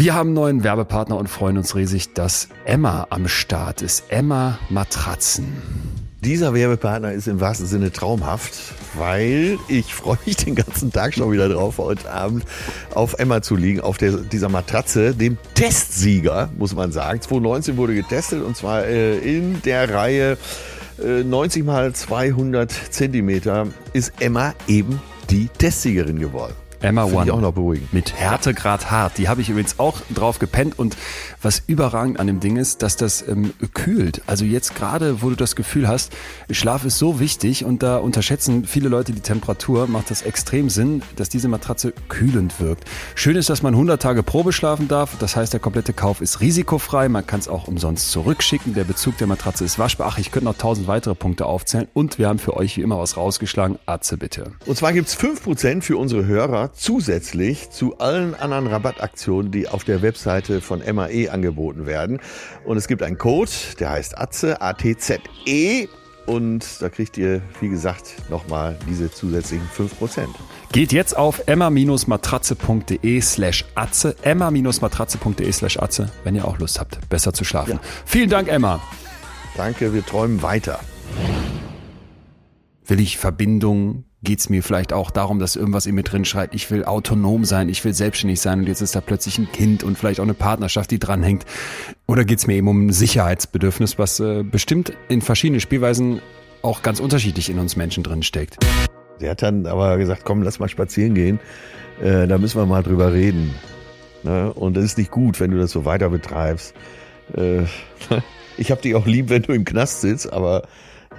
Wir haben einen neuen Werbepartner und freuen uns riesig, dass Emma am Start ist. Emma Matratzen. Dieser Werbepartner ist im wahrsten Sinne traumhaft, weil ich freue mich den ganzen Tag schon wieder drauf, heute Abend auf Emma zu liegen, auf der, dieser Matratze, dem Testsieger, muss man sagen. 2019 wurde getestet und zwar äh, in der Reihe äh, 90 mal 200 Zentimeter ist Emma eben die Testsiegerin geworden. Emma One. ich auch noch beruhigend. Mit Härtegrad hart. Die habe ich übrigens auch drauf gepennt. Und was überragend an dem Ding ist, dass das ähm, kühlt. Also jetzt gerade, wo du das Gefühl hast, Schlaf ist so wichtig und da unterschätzen viele Leute die Temperatur, macht das extrem Sinn, dass diese Matratze kühlend wirkt. Schön ist, dass man 100 Tage Probe schlafen darf. Das heißt, der komplette Kauf ist risikofrei. Man kann es auch umsonst zurückschicken. Der Bezug der Matratze ist waschbar. Ach, ich könnte noch tausend weitere Punkte aufzählen. Und wir haben für euch wie immer was rausgeschlagen. Atze bitte. Und zwar gibt's 5% für unsere Hörer zusätzlich zu allen anderen Rabattaktionen, die auf der Webseite von MAE angeboten werden. Und es gibt einen Code, der heißt ATZE, A-T-Z-E. Und da kriegt ihr, wie gesagt, nochmal diese zusätzlichen 5%. Geht jetzt auf emma-matratze.de slash atze, emma-matratze.de slash atze, wenn ihr auch Lust habt, besser zu schlafen. Ja. Vielen Dank, Emma. Danke, wir träumen weiter. Will ich Verbindung? Geht's mir vielleicht auch darum, dass irgendwas in mir drin schreit, ich will autonom sein, ich will selbstständig sein und jetzt ist da plötzlich ein Kind und vielleicht auch eine Partnerschaft, die dranhängt? Oder geht's mir eben um ein Sicherheitsbedürfnis, was äh, bestimmt in verschiedenen Spielweisen auch ganz unterschiedlich in uns Menschen drin steckt? Sie hat dann aber gesagt, komm, lass mal spazieren gehen. Äh, da müssen wir mal drüber reden. Ne? Und es ist nicht gut, wenn du das so weiter betreibst. Äh, ich hab dich auch lieb, wenn du im Knast sitzt, aber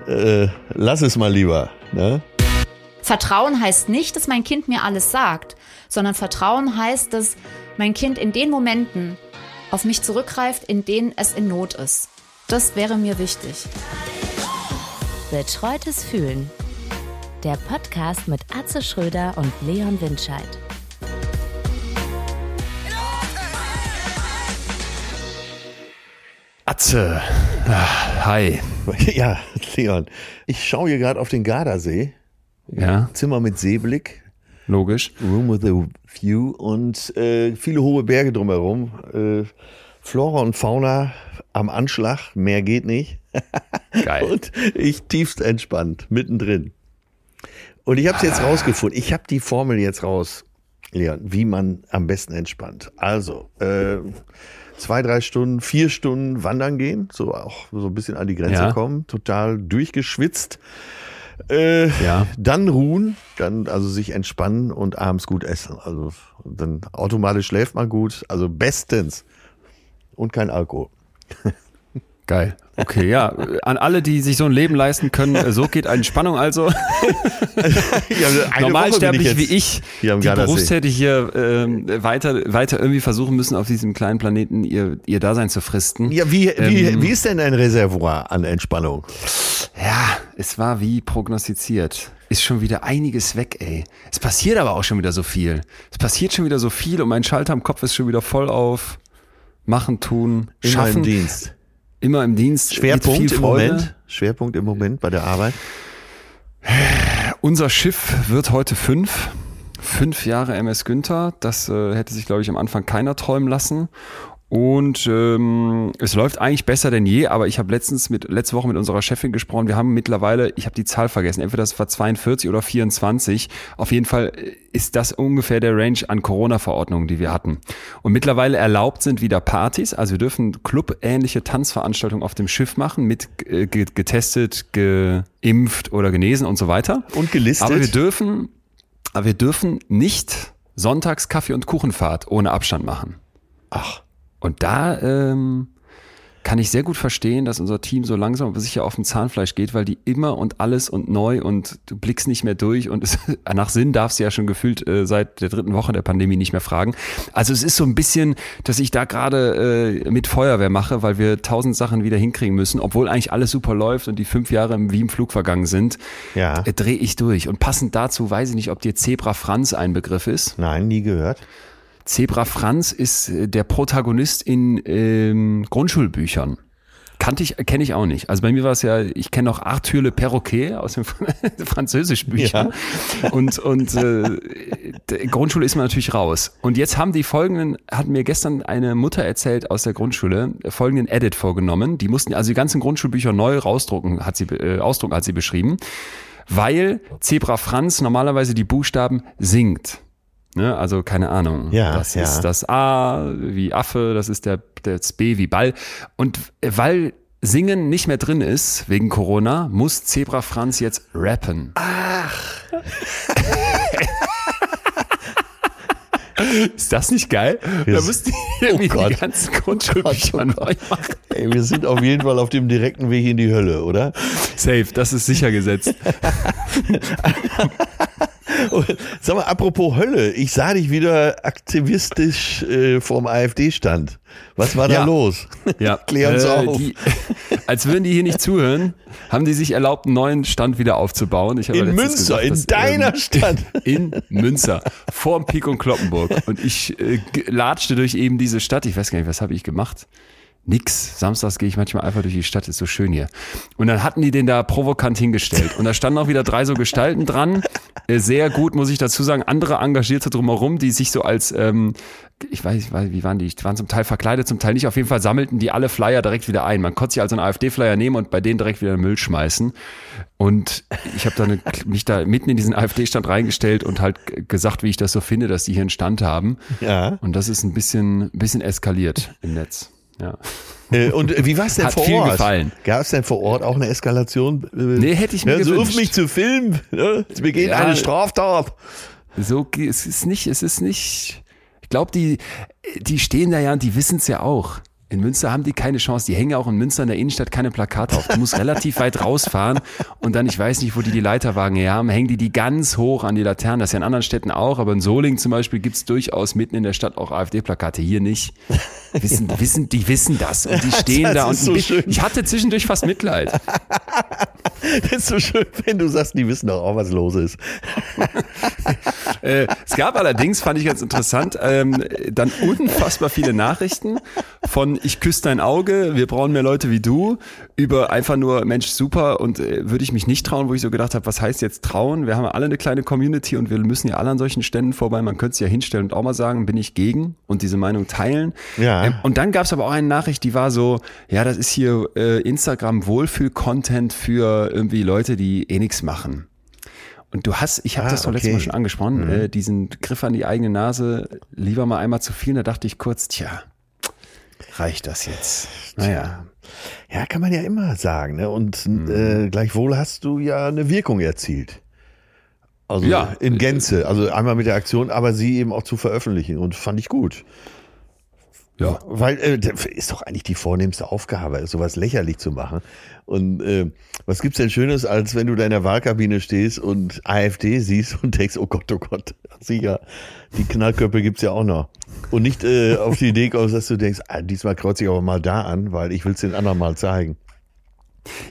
äh, lass es mal lieber. Ne? Vertrauen heißt nicht, dass mein Kind mir alles sagt, sondern Vertrauen heißt, dass mein Kind in den Momenten auf mich zurückgreift, in denen es in Not ist. Das wäre mir wichtig. Betreutes Fühlen. Der Podcast mit Atze Schröder und Leon Windscheid. Atze. Ah, Hi. Ja, Leon, ich schaue hier gerade auf den Gardasee. Ja, Zimmer mit Seeblick, logisch. Room with a View und äh, viele hohe Berge drumherum. Äh, Flora und Fauna am Anschlag, mehr geht nicht. Geil. Und ich tiefst entspannt, mittendrin. Und ich habe es jetzt rausgefunden. Ich habe die Formel jetzt raus, Leon, wie man am besten entspannt. Also, äh, zwei, drei Stunden, vier Stunden wandern gehen, so auch so ein bisschen an die Grenze Ja. kommen, total durchgeschwitzt. Äh, Ja. Dann ruhen, dann also sich entspannen und abends gut essen. Also dann automatisch schläft man gut, also bestens. Und kein Alkohol. Geil. Okay, ja. An alle, die sich so ein Leben leisten können, äh, so geht Entspannung also. Ja, eine Normalsterblich wie ich, die berufstätig hier ähm, weiter, weiter irgendwie versuchen müssen, auf diesem kleinen Planeten ihr, ihr Dasein zu fristen. Ja, wie, wie, Ähm, wie ist denn dein Reservoir an Entspannung? Ja, es war wie prognostiziert. Ist schon wieder einiges weg, ey. Es passiert aber auch schon wieder so viel. Es passiert schon wieder so viel und mein Schalter im Kopf ist schon wieder voll auf Machen, tun, Immer schaffen. im Dienst. Immer im Dienst. Schwerpunkt im. Moment. Schwerpunkt im Moment bei der Arbeit. Unser Schiff wird heute fünf. Fünf Jahre MS Günther. Das äh, hätte sich, glaube ich, am Anfang keiner träumen lassen. Und ähm, es läuft eigentlich besser denn je, aber ich habe letztens mit letzte Woche mit unserer Chefin gesprochen. Wir haben mittlerweile, ich habe die Zahl vergessen, entweder das war 42 oder 24. Auf jeden Fall ist das ungefähr der Range an Corona-Verordnungen, die wir hatten. Und mittlerweile erlaubt sind wieder Partys, also wir dürfen clubähnliche Tanzveranstaltungen auf dem Schiff machen, mit äh, ge- getestet, geimpft oder genesen und so weiter. Und gelistet. Aber wir dürfen, aber wir dürfen nicht sonntags Kaffee- und Kuchenfahrt ohne Abstand machen. Ach, Und da ähm, kann ich sehr gut verstehen, dass unser Team so langsam aber sicher auf dem Zahnfleisch geht, weil die immer und alles und neu und du blickst nicht mehr durch und es, nach Sinn darfst du ja schon gefühlt äh, seit der dritten Woche der Pandemie nicht mehr fragen. Also es ist so ein bisschen, dass ich da gerade äh, mit Feuerwehr mache, weil wir tausend Sachen wieder hinkriegen müssen, obwohl eigentlich alles super läuft und die fünf Jahre im- wie im Flug vergangen sind, Ja. äh, drehe ich durch. Und passend dazu weiß ich nicht, ob dir Zebra Franz ein Begriff ist. nein, nie gehört. Zebra Franz ist äh, der Protagonist in ähm, Grundschulbüchern. kannte ich, kenne ich auch nicht. Also bei mir war es ja, ich kenne noch Arthur le Perroquet aus dem Französischbüchern. Ja. Und, und äh, Grundschule ist man natürlich raus. Und jetzt haben die folgenden, hat mir gestern eine Mutter erzählt aus der Grundschule, folgenden Edit vorgenommen. Die mussten also die ganzen Grundschulbücher neu rausdrucken, hat sie, äh, ausdrucken, hat sie beschrieben. Weil Zebra Franz normalerweise die Buchstaben singt. Ne, also keine Ahnung. Ja, das ja. ist das A wie Affe, das ist der das B wie Ball. Und weil Singen nicht mehr drin ist wegen Corona, muss Zebra Franz jetzt rappen. Ach. Ist das nicht geil? Wir Da müssten die Oh die ganzen Grundschulbücher Oh oh neu machen. Ey, wir sind auf jeden Fall auf dem direkten Weg in die Hölle, oder? Safe, das ist sicher gesetzt. Sag mal, apropos Hölle, ich sah dich wieder aktivistisch äh, vorm AfD-Stand. Was war da Ja. los? Ja, Klär uns auf. Die, als würden die hier nicht zuhören, haben die sich erlaubt, einen neuen Stand wieder aufzubauen. In Münster, gesagt, in dass, deiner ähm, Stadt. In Münster, vorm Pik und Kloppenburg. Und ich äh, latschte durch eben diese Stadt. Ich weiß gar nicht, was habe ich gemacht? Nix. Samstags gehe ich manchmal einfach durch die Stadt, ist so schön hier. Und dann hatten die den da provokant hingestellt. Und da standen auch wieder drei so Gestalten dran. Äh, Sehr gut, muss ich dazu sagen. Andere Engagierte drumherum, die sich so als, ähm, ich weiß, wie waren die? Die waren zum Teil verkleidet, zum Teil nicht. Auf jeden Fall sammelten die alle Flyer direkt wieder ein. Man konnte sich also einen AfD-Flyer nehmen und bei denen direkt wieder in den Müll schmeißen. Und ich habe dann mich da mitten in diesen AfD-Stand reingestellt und halt gesagt, wie ich das so finde, dass die hier einen Stand haben. Ja. Und das ist ein bisschen, ein bisschen eskaliert im Netz. Ja. Äh, und wie war es denn Hat vor viel Ort? gefallen. Gab es denn vor Ort auch eine Eskalation? Äh, Nee, hätte ich mir ja, so gewünscht. ruf mich zu filmen. Ne? Es begeht Ja. eine Straftat. So, es ist nicht, es ist nicht. Ich glaube, die, die stehen da ja und die wissen es ja auch. In Münster haben die keine Chance. Die hängen ja auch in Münster in der Innenstadt keine Plakate auf. Du musst relativ weit rausfahren und dann, ich weiß nicht, wo die die Leiterwagen her haben, hängen die die ganz hoch an die Laternen. Das ist ja in anderen Städten auch, aber in Solingen zum Beispiel gibt's durchaus mitten in der Stadt auch AfD-Plakate. Hier nicht. Wissen, wissen, die wissen das und die stehen Das da und so schön. ich hatte zwischendurch fast Mitleid. Das ist so schön, wenn du sagst, die wissen doch auch, was los ist. Äh, es gab allerdings, fand ich ganz interessant, ähm, dann unfassbar viele Nachrichten von ich küsse dein Auge, wir brauchen mehr Leute wie du, über einfach nur Mensch super und äh, würde ich mich nicht trauen, wo ich so gedacht habe, was heißt jetzt trauen? Wir haben alle eine kleine Community und wir müssen ja alle an solchen Ständen vorbei. Man könnte es ja hinstellen und auch mal sagen, bin ich gegen und diese Meinung teilen. Ja. Ähm, und dann gab es aber auch eine Nachricht, die war so, ja, das ist hier äh, Instagram Wohlfühl-Content für irgendwie Leute, die eh nichts machen. Und du hast, ich habe Ah, das doch letztes Mal okay. schon angesprochen, äh, diesen Griff an die eigene Nase, lieber mal einmal zu viel. Da dachte ich kurz, tja, reicht das jetzt? Naja. Ja, kann man ja immer sagen. Ne? Und Mhm. äh, gleichwohl hast du ja eine Wirkung erzielt. Also Ja. in Gänze. Also einmal mit der Aktion, aber sie eben auch zu veröffentlichen. Und fand ich gut. Ja. Weil äh, ist doch eigentlich die vornehmste Aufgabe, sowas lächerlich zu machen. Und äh, was gibt's denn Schönes, als wenn du da in der Wahlkabine stehst und AfD siehst und denkst, oh Gott, oh Gott, sicher, die Knallköpfe gibt's ja auch noch. Und nicht äh, auf die Idee kommst, dass du denkst, ah, diesmal kreuze ich aber mal da an, weil ich will's den anderen mal zeigen.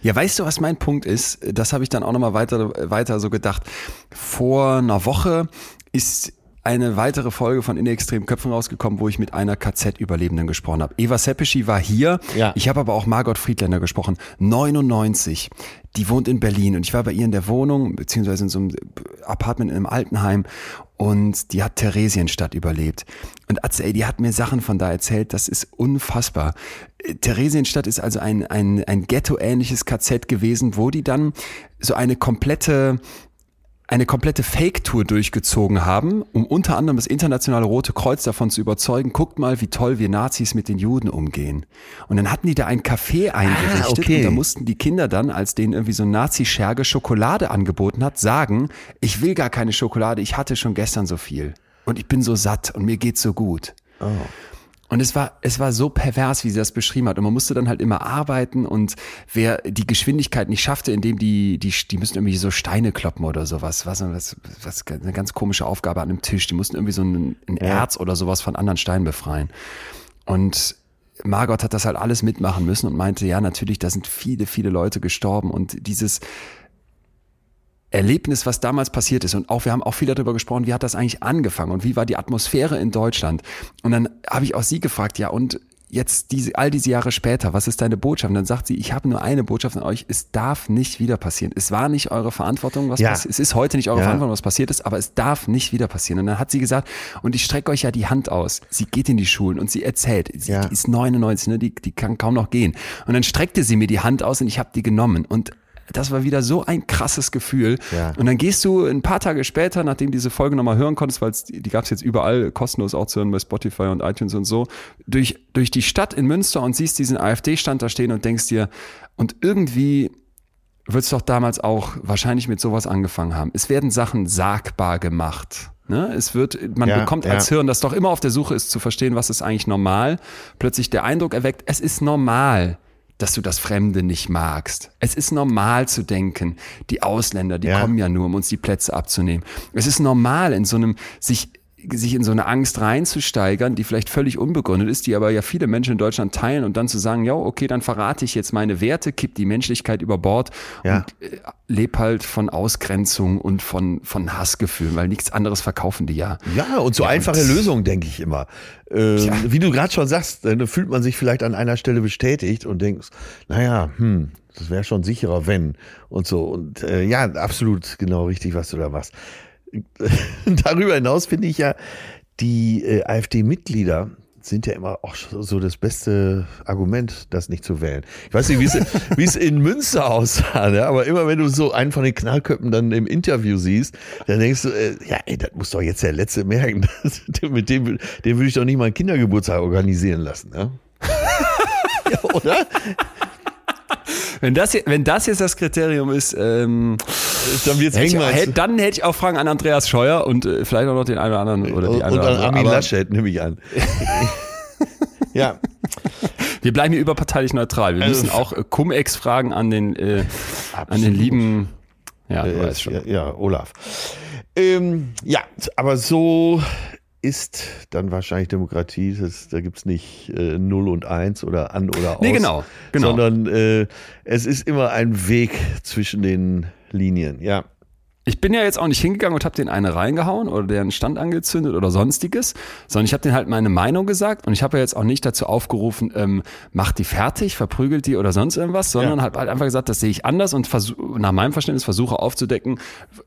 Ja, weißt du, was mein Punkt ist? Das habe ich dann auch nochmal weiter, weiter so gedacht. Vor einer Woche ist eine weitere Folge von In extremen Köpfen rausgekommen, wo ich mit einer KZ-Überlebenden gesprochen habe. Eva Seppischi war hier. Ja. Ich habe aber auch Margot Friedländer gesprochen. 99. Die wohnt in Berlin und ich war bei ihr in der Wohnung, beziehungsweise in so einem Apartment in einem Altenheim und die hat Theresienstadt überlebt. Und Atze, ey, die hat mir Sachen von da erzählt, das ist unfassbar. Äh, Theresienstadt ist also ein, ein, ein Ghetto-ähnliches KZ gewesen, wo die dann so eine komplette eine komplette Fake-Tour durchgezogen haben, um unter anderem das internationale Rote Kreuz davon zu überzeugen, guckt mal, wie toll wir Nazis mit den Juden umgehen. Und dann hatten die da ein Café eingerichtet okay. und da mussten die Kinder dann, als denen irgendwie so ein Nazi-Scherge Schokolade angeboten hat, sagen, ich will gar keine Schokolade, ich hatte schon gestern so viel. Und ich bin so satt und mir geht's so gut. Und es war, es war so pervers, wie sie das beschrieben hat. Und man musste dann halt immer arbeiten und wer die Geschwindigkeit nicht schaffte, indem die, die, die müssen irgendwie so Steine kloppen oder sowas. Was, was, was eine ganz komische Aufgabe an einem Tisch. Die mussten irgendwie so ein, ein Erz oder sowas von anderen Steinen befreien. Und Margot hat das halt alles mitmachen müssen und meinte, ja, natürlich, da sind viele, viele Leute gestorben und dieses, Erlebnis, was damals passiert ist. Und auch, wir haben auch viel darüber gesprochen, wie hat das eigentlich angefangen und wie war die Atmosphäre in Deutschland. Und dann habe ich auch sie gefragt, ja, und jetzt diese, all diese Jahre später, was ist deine Botschaft? Und dann sagt sie, ich habe nur eine Botschaft an euch, es darf nicht wieder passieren. Es war nicht eure Verantwortung, was Ja. passiert. Es ist heute nicht eure Ja. Verantwortung, was passiert ist, aber es darf nicht wieder passieren. Und dann hat sie gesagt, und ich strecke euch ja die Hand aus. Sie geht in die Schulen und sie erzählt, sie Ja. ist 99, ne, die, die kann kaum noch gehen. Und dann streckte sie mir die Hand aus und ich habe die genommen. Und das war wieder so ein krasses Gefühl. Ja. Und dann gehst du ein paar Tage später, nachdem diese Folge nochmal hören konntest, weil die, die gab es jetzt überall kostenlos auch zu hören bei Spotify und iTunes und so, durch, durch die Stadt in Münster und siehst diesen AfD-Stand da stehen und denkst dir, und irgendwie wird es doch damals auch wahrscheinlich mit sowas angefangen haben. Es werden Sachen sagbar gemacht. Ne? Es wird, man Ja, bekommt ja. als Hirn, das doch immer auf der Suche ist, zu verstehen, was ist eigentlich normal, plötzlich der Eindruck erweckt, es ist normal, dass du das Fremde nicht magst. Es ist normal zu denken, die Ausländer, die Ja. kommen ja nur, um uns die Plätze abzunehmen. Es ist normal, in so einem, sich sich in so eine Angst reinzusteigern, die vielleicht völlig unbegründet ist, die aber ja viele Menschen in Deutschland teilen und dann zu sagen, ja, okay, dann verrate ich jetzt meine Werte, kipp die Menschlichkeit über Bord Ja. und äh, leb halt von Ausgrenzung und von, von Hassgefühlen, weil nichts anderes verkaufen die ja. Ja, und so einfache Lösungen, denke ich immer. Ähm, Wie du gerade schon sagst, dann fühlt man sich vielleicht an einer Stelle bestätigt und denkst, naja, hm, das wäre schon sicherer, wenn und so. Und äh, ja, absolut genau richtig, was du da machst. Darüber hinaus finde ich ja, die äh, AfD-Mitglieder sind ja immer auch so das beste Argument, das nicht zu wählen. Ich weiß nicht, wie es, in Münster aussah, ne? aber immer wenn du so einen von den Knallköppen dann im Interview siehst, dann denkst du, äh, ja, ey, das muss doch jetzt der Letzte merken. Mit dem, dem würde ich doch nicht mal einen Kindergeburtstag organisieren lassen. Ne? ja, oder? Wenn das, wenn das jetzt das Kriterium ist, ähm, Dann wird's hätte ich, dann hätte ich auch Fragen an Andreas Scheuer und äh, vielleicht auch noch den einen oder anderen oder die Und, eine und oder an andere. Armin Laschet, nehme ich an. ja, Wir bleiben hier überparteilich neutral. Wir Also, müssen auch äh, Cum-Ex-Fragen an den, äh, an den lieben, ja, Äh. Ja, ja Olaf. Ähm, ja, aber so ist dann wahrscheinlich Demokratie. Das, da gibt's nicht äh, 0 und 1 oder an oder aus. Nee, genau, genau. Sondern äh, es ist immer ein Weg zwischen den Linien. Ja. Ich bin ja jetzt auch nicht hingegangen und habe den eine reingehauen oder deren Stand angezündet oder sonstiges, sondern ich habe denen halt meine Meinung gesagt und ich habe ja jetzt auch nicht dazu aufgerufen, ähm, macht die fertig, verprügelt die oder sonst irgendwas, sondern Ja. habe halt einfach gesagt, das sehe ich anders und nach meinem Verständnis versuche aufzudecken,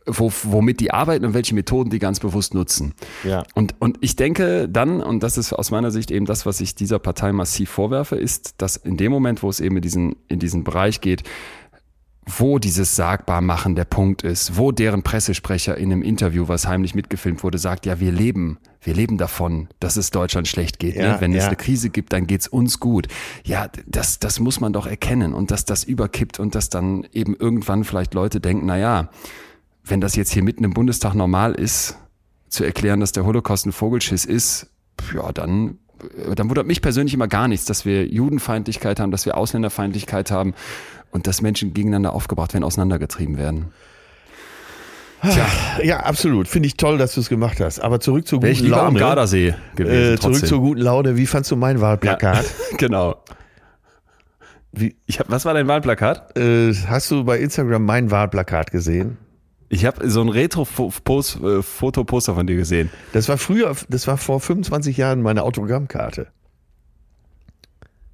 wo, womit die arbeiten und welche Methoden die ganz bewusst nutzen. Ja. Und, und ich denke dann, und das ist aus meiner Sicht eben das, was ich dieser Partei massiv vorwerfe, ist, dass in dem Moment, wo es eben in diesen, in diesen Bereich geht, wo dieses Sagbarmachen der Punkt ist, wo deren Pressesprecher in einem Interview, was heimlich mitgefilmt wurde, sagt, ja, wir leben, wir leben davon, dass es Deutschland schlecht geht. Ja, ne? Wenn es ja. eine Krise gibt, dann geht's uns gut. Ja, das, das muss man doch erkennen und dass das überkippt und dass dann eben irgendwann vielleicht Leute denken, na ja, wenn das jetzt hier mitten im Bundestag normal ist, zu erklären, dass der Holocaust ein Vogelschiss ist, ja, dann, dann wundert mich persönlich immer gar nichts, dass wir Judenfeindlichkeit haben, dass wir Ausländerfeindlichkeit haben und dass Menschen gegeneinander aufgebracht werden, auseinandergetrieben werden. ja, absolut. Finde ich toll, dass du es gemacht hast. Aber zurück zur Wäre ich guten lieber am Laune. Gardasee gewesen. äh, zurück zur guten Laune. Wie fandst du mein Wahlplakat? Ja, genau. Wie, Ich hab, was war dein Wahlplakat? äh, hast du bei Instagram mein Wahlplakat gesehen? Ich habe so ein Retro-Fotoposter von dir gesehen. Das war früher, das war vor 25 Jahren meine Autogrammkarte.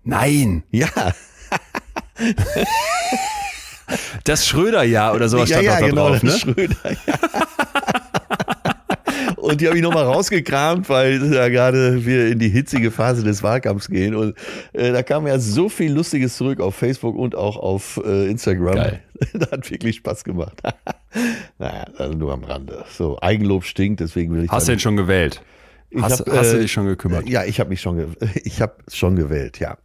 Nein, Ja, das Schröder-Jahr oder sowas ja, stand ja, da genau, drauf, ne? das Schröder. Ja. Und die habe ich nochmal rausgekramt, weil da gerade wir in die hitzige Phase des Wahlkampfs gehen. Und äh, da kam ja so viel Lustiges zurück auf Facebook und auch auf äh, Instagram. Geil. Das hat wirklich Spaß gemacht. naja, also nur am Rande. So, Eigenlob stinkt, deswegen will ich Hast du da den schon gewählt? Ich hast hab, hast du äh, dich schon gekümmert? Ja, ich habe mich schon, ich habe schon gewählt, ja.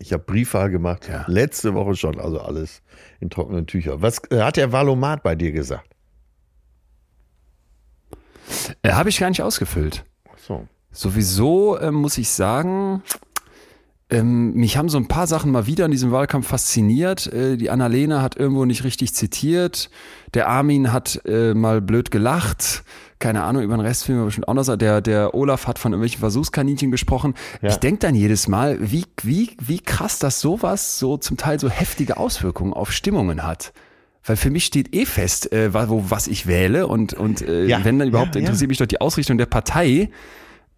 Ich habe Briefwahl gemacht, Ja. letzte Woche schon, also alles in trockenen Tüchern. Was äh, hat der Valomat bei dir gesagt? Äh, habe ich gar nicht ausgefüllt. So. Sowieso ähm, muss ich sagen, ähm, mich haben so ein paar Sachen mal wieder in diesem Wahlkampf fasziniert. Äh, die Annalena hat irgendwo nicht richtig zitiert. Der Armin hat äh, mal blöd gelacht. Keine Ahnung, über den Rest filmen wir bestimmt auch noch. sagen. Der, der Olaf hat von irgendwelchen Versuchskaninchen gesprochen. Ja. Ich denke dann jedes Mal, wie, wie, wie krass, dass sowas so zum Teil so heftige Auswirkungen auf Stimmungen hat. Weil für mich steht eh fest, äh, wo, was ich wähle und, und äh, Ja. wenn dann überhaupt Ja, ja. interessiert mich doch die Ausrichtung der Partei.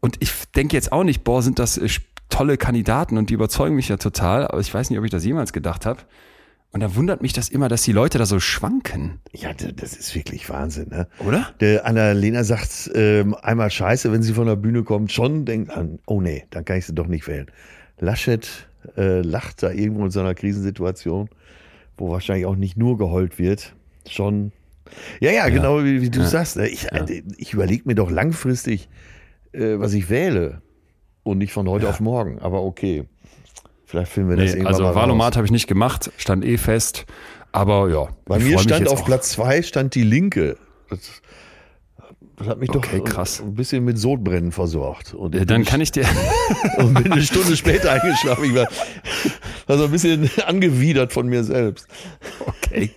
Und ich denke jetzt auch nicht, boah, sind das äh, tolle Kandidaten und die überzeugen mich ja total, aber ich weiß nicht, ob ich das jemals gedacht habe. Und da wundert mich das immer, dass die Leute da so schwanken. Ja, das ist wirklich Wahnsinn, ne? Oder? Der Annalena sagt ähm, einmal Scheiße, wenn sie von der Bühne kommt, schon denkt an, oh nee, dann kann ich sie doch nicht wählen. Laschet äh, lacht da irgendwo in so einer Krisensituation, wo wahrscheinlich auch nicht nur geheult wird. Schon. Ja, ja, genau wie, wie du sagst. ne? Ich, äh, ich überlege mir doch langfristig, äh, was ich wähle. Und nicht von heute auf morgen. Aber okay. Vielleicht finden wir das Nee, irgendwann also mal. Wahlomat habe ich nicht gemacht, stand eh fest. Aber ja. Bei mir stand auf. Platz zwei stand die Linke. Das, das hat mich Okay, doch krass. ein bisschen mit Sodbrennen versorgt. Und Äh, Dann kann ich dir. und bin eine Stunde später eingeschlafen. Ich war, war so ein bisschen angewidert von mir selbst. Okay.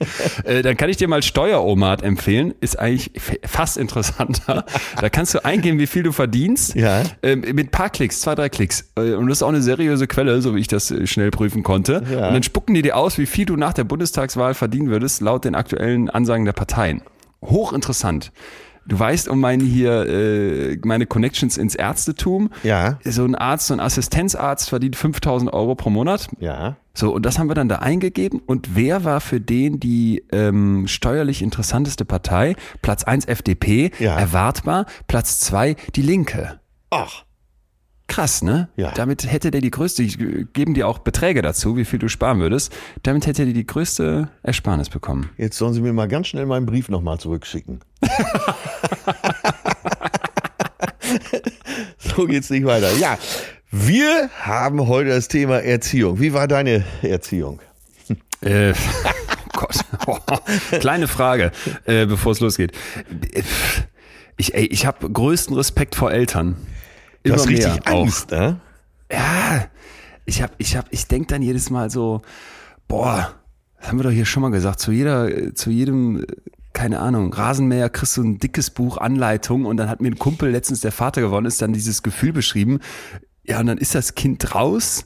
Äh, dann kann ich dir mal Steueromat empfehlen. Ist eigentlich fast interessanter. Da kannst du eingeben, wie viel du verdienst. Ja. Ähm, mit ein paar Klicks, zwei, drei Klicks. Äh, und das ist auch eine seriöse Quelle, so wie ich das äh, schnell prüfen konnte. Ja. Und dann spucken die dir aus, wie viel du nach der Bundestagswahl verdienen würdest, laut den aktuellen Ansagen der Parteien. Hochinteressant. Du weißt um meine hier, äh, meine Connections ins Ärztetum. Ja. So ein Arzt, so ein Assistenzarzt verdient 5000 Euro pro Monat. Ja. So, und das haben wir dann da eingegeben. Und wer war für den die ähm, steuerlich interessanteste Partei? Platz eins FDP, Ja. erwartbar. Platz zwei die Linke. Ach. Krass, ne? Ja. Damit hätte der die größte, ich geben dir auch Beträge dazu, wie viel du sparen würdest. Damit hätte der die größte Ersparnis bekommen. Jetzt sollen Sie mir mal ganz schnell meinen Brief nochmal zurückschicken. so geht's nicht weiter. Ja. Wir haben heute das Thema Erziehung. Wie war deine Erziehung? Äh, oh Gott. Kleine Frage, äh, bevor es losgeht. Ich, ey, ich habe größten Respekt vor Eltern. Du hast Immer mehr richtig auch. Angst, ne? Ja, ich hab, ich hab, ich denk dann jedes Mal so, boah, das haben wir doch hier schon mal gesagt, zu jeder, zu jedem, keine Ahnung, Rasenmäher kriegst du ein dickes Buch Anleitung und dann hat mir ein Kumpel letztens, der Vater geworden ist, dann dieses Gefühl beschrieben, ja, und dann ist das Kind raus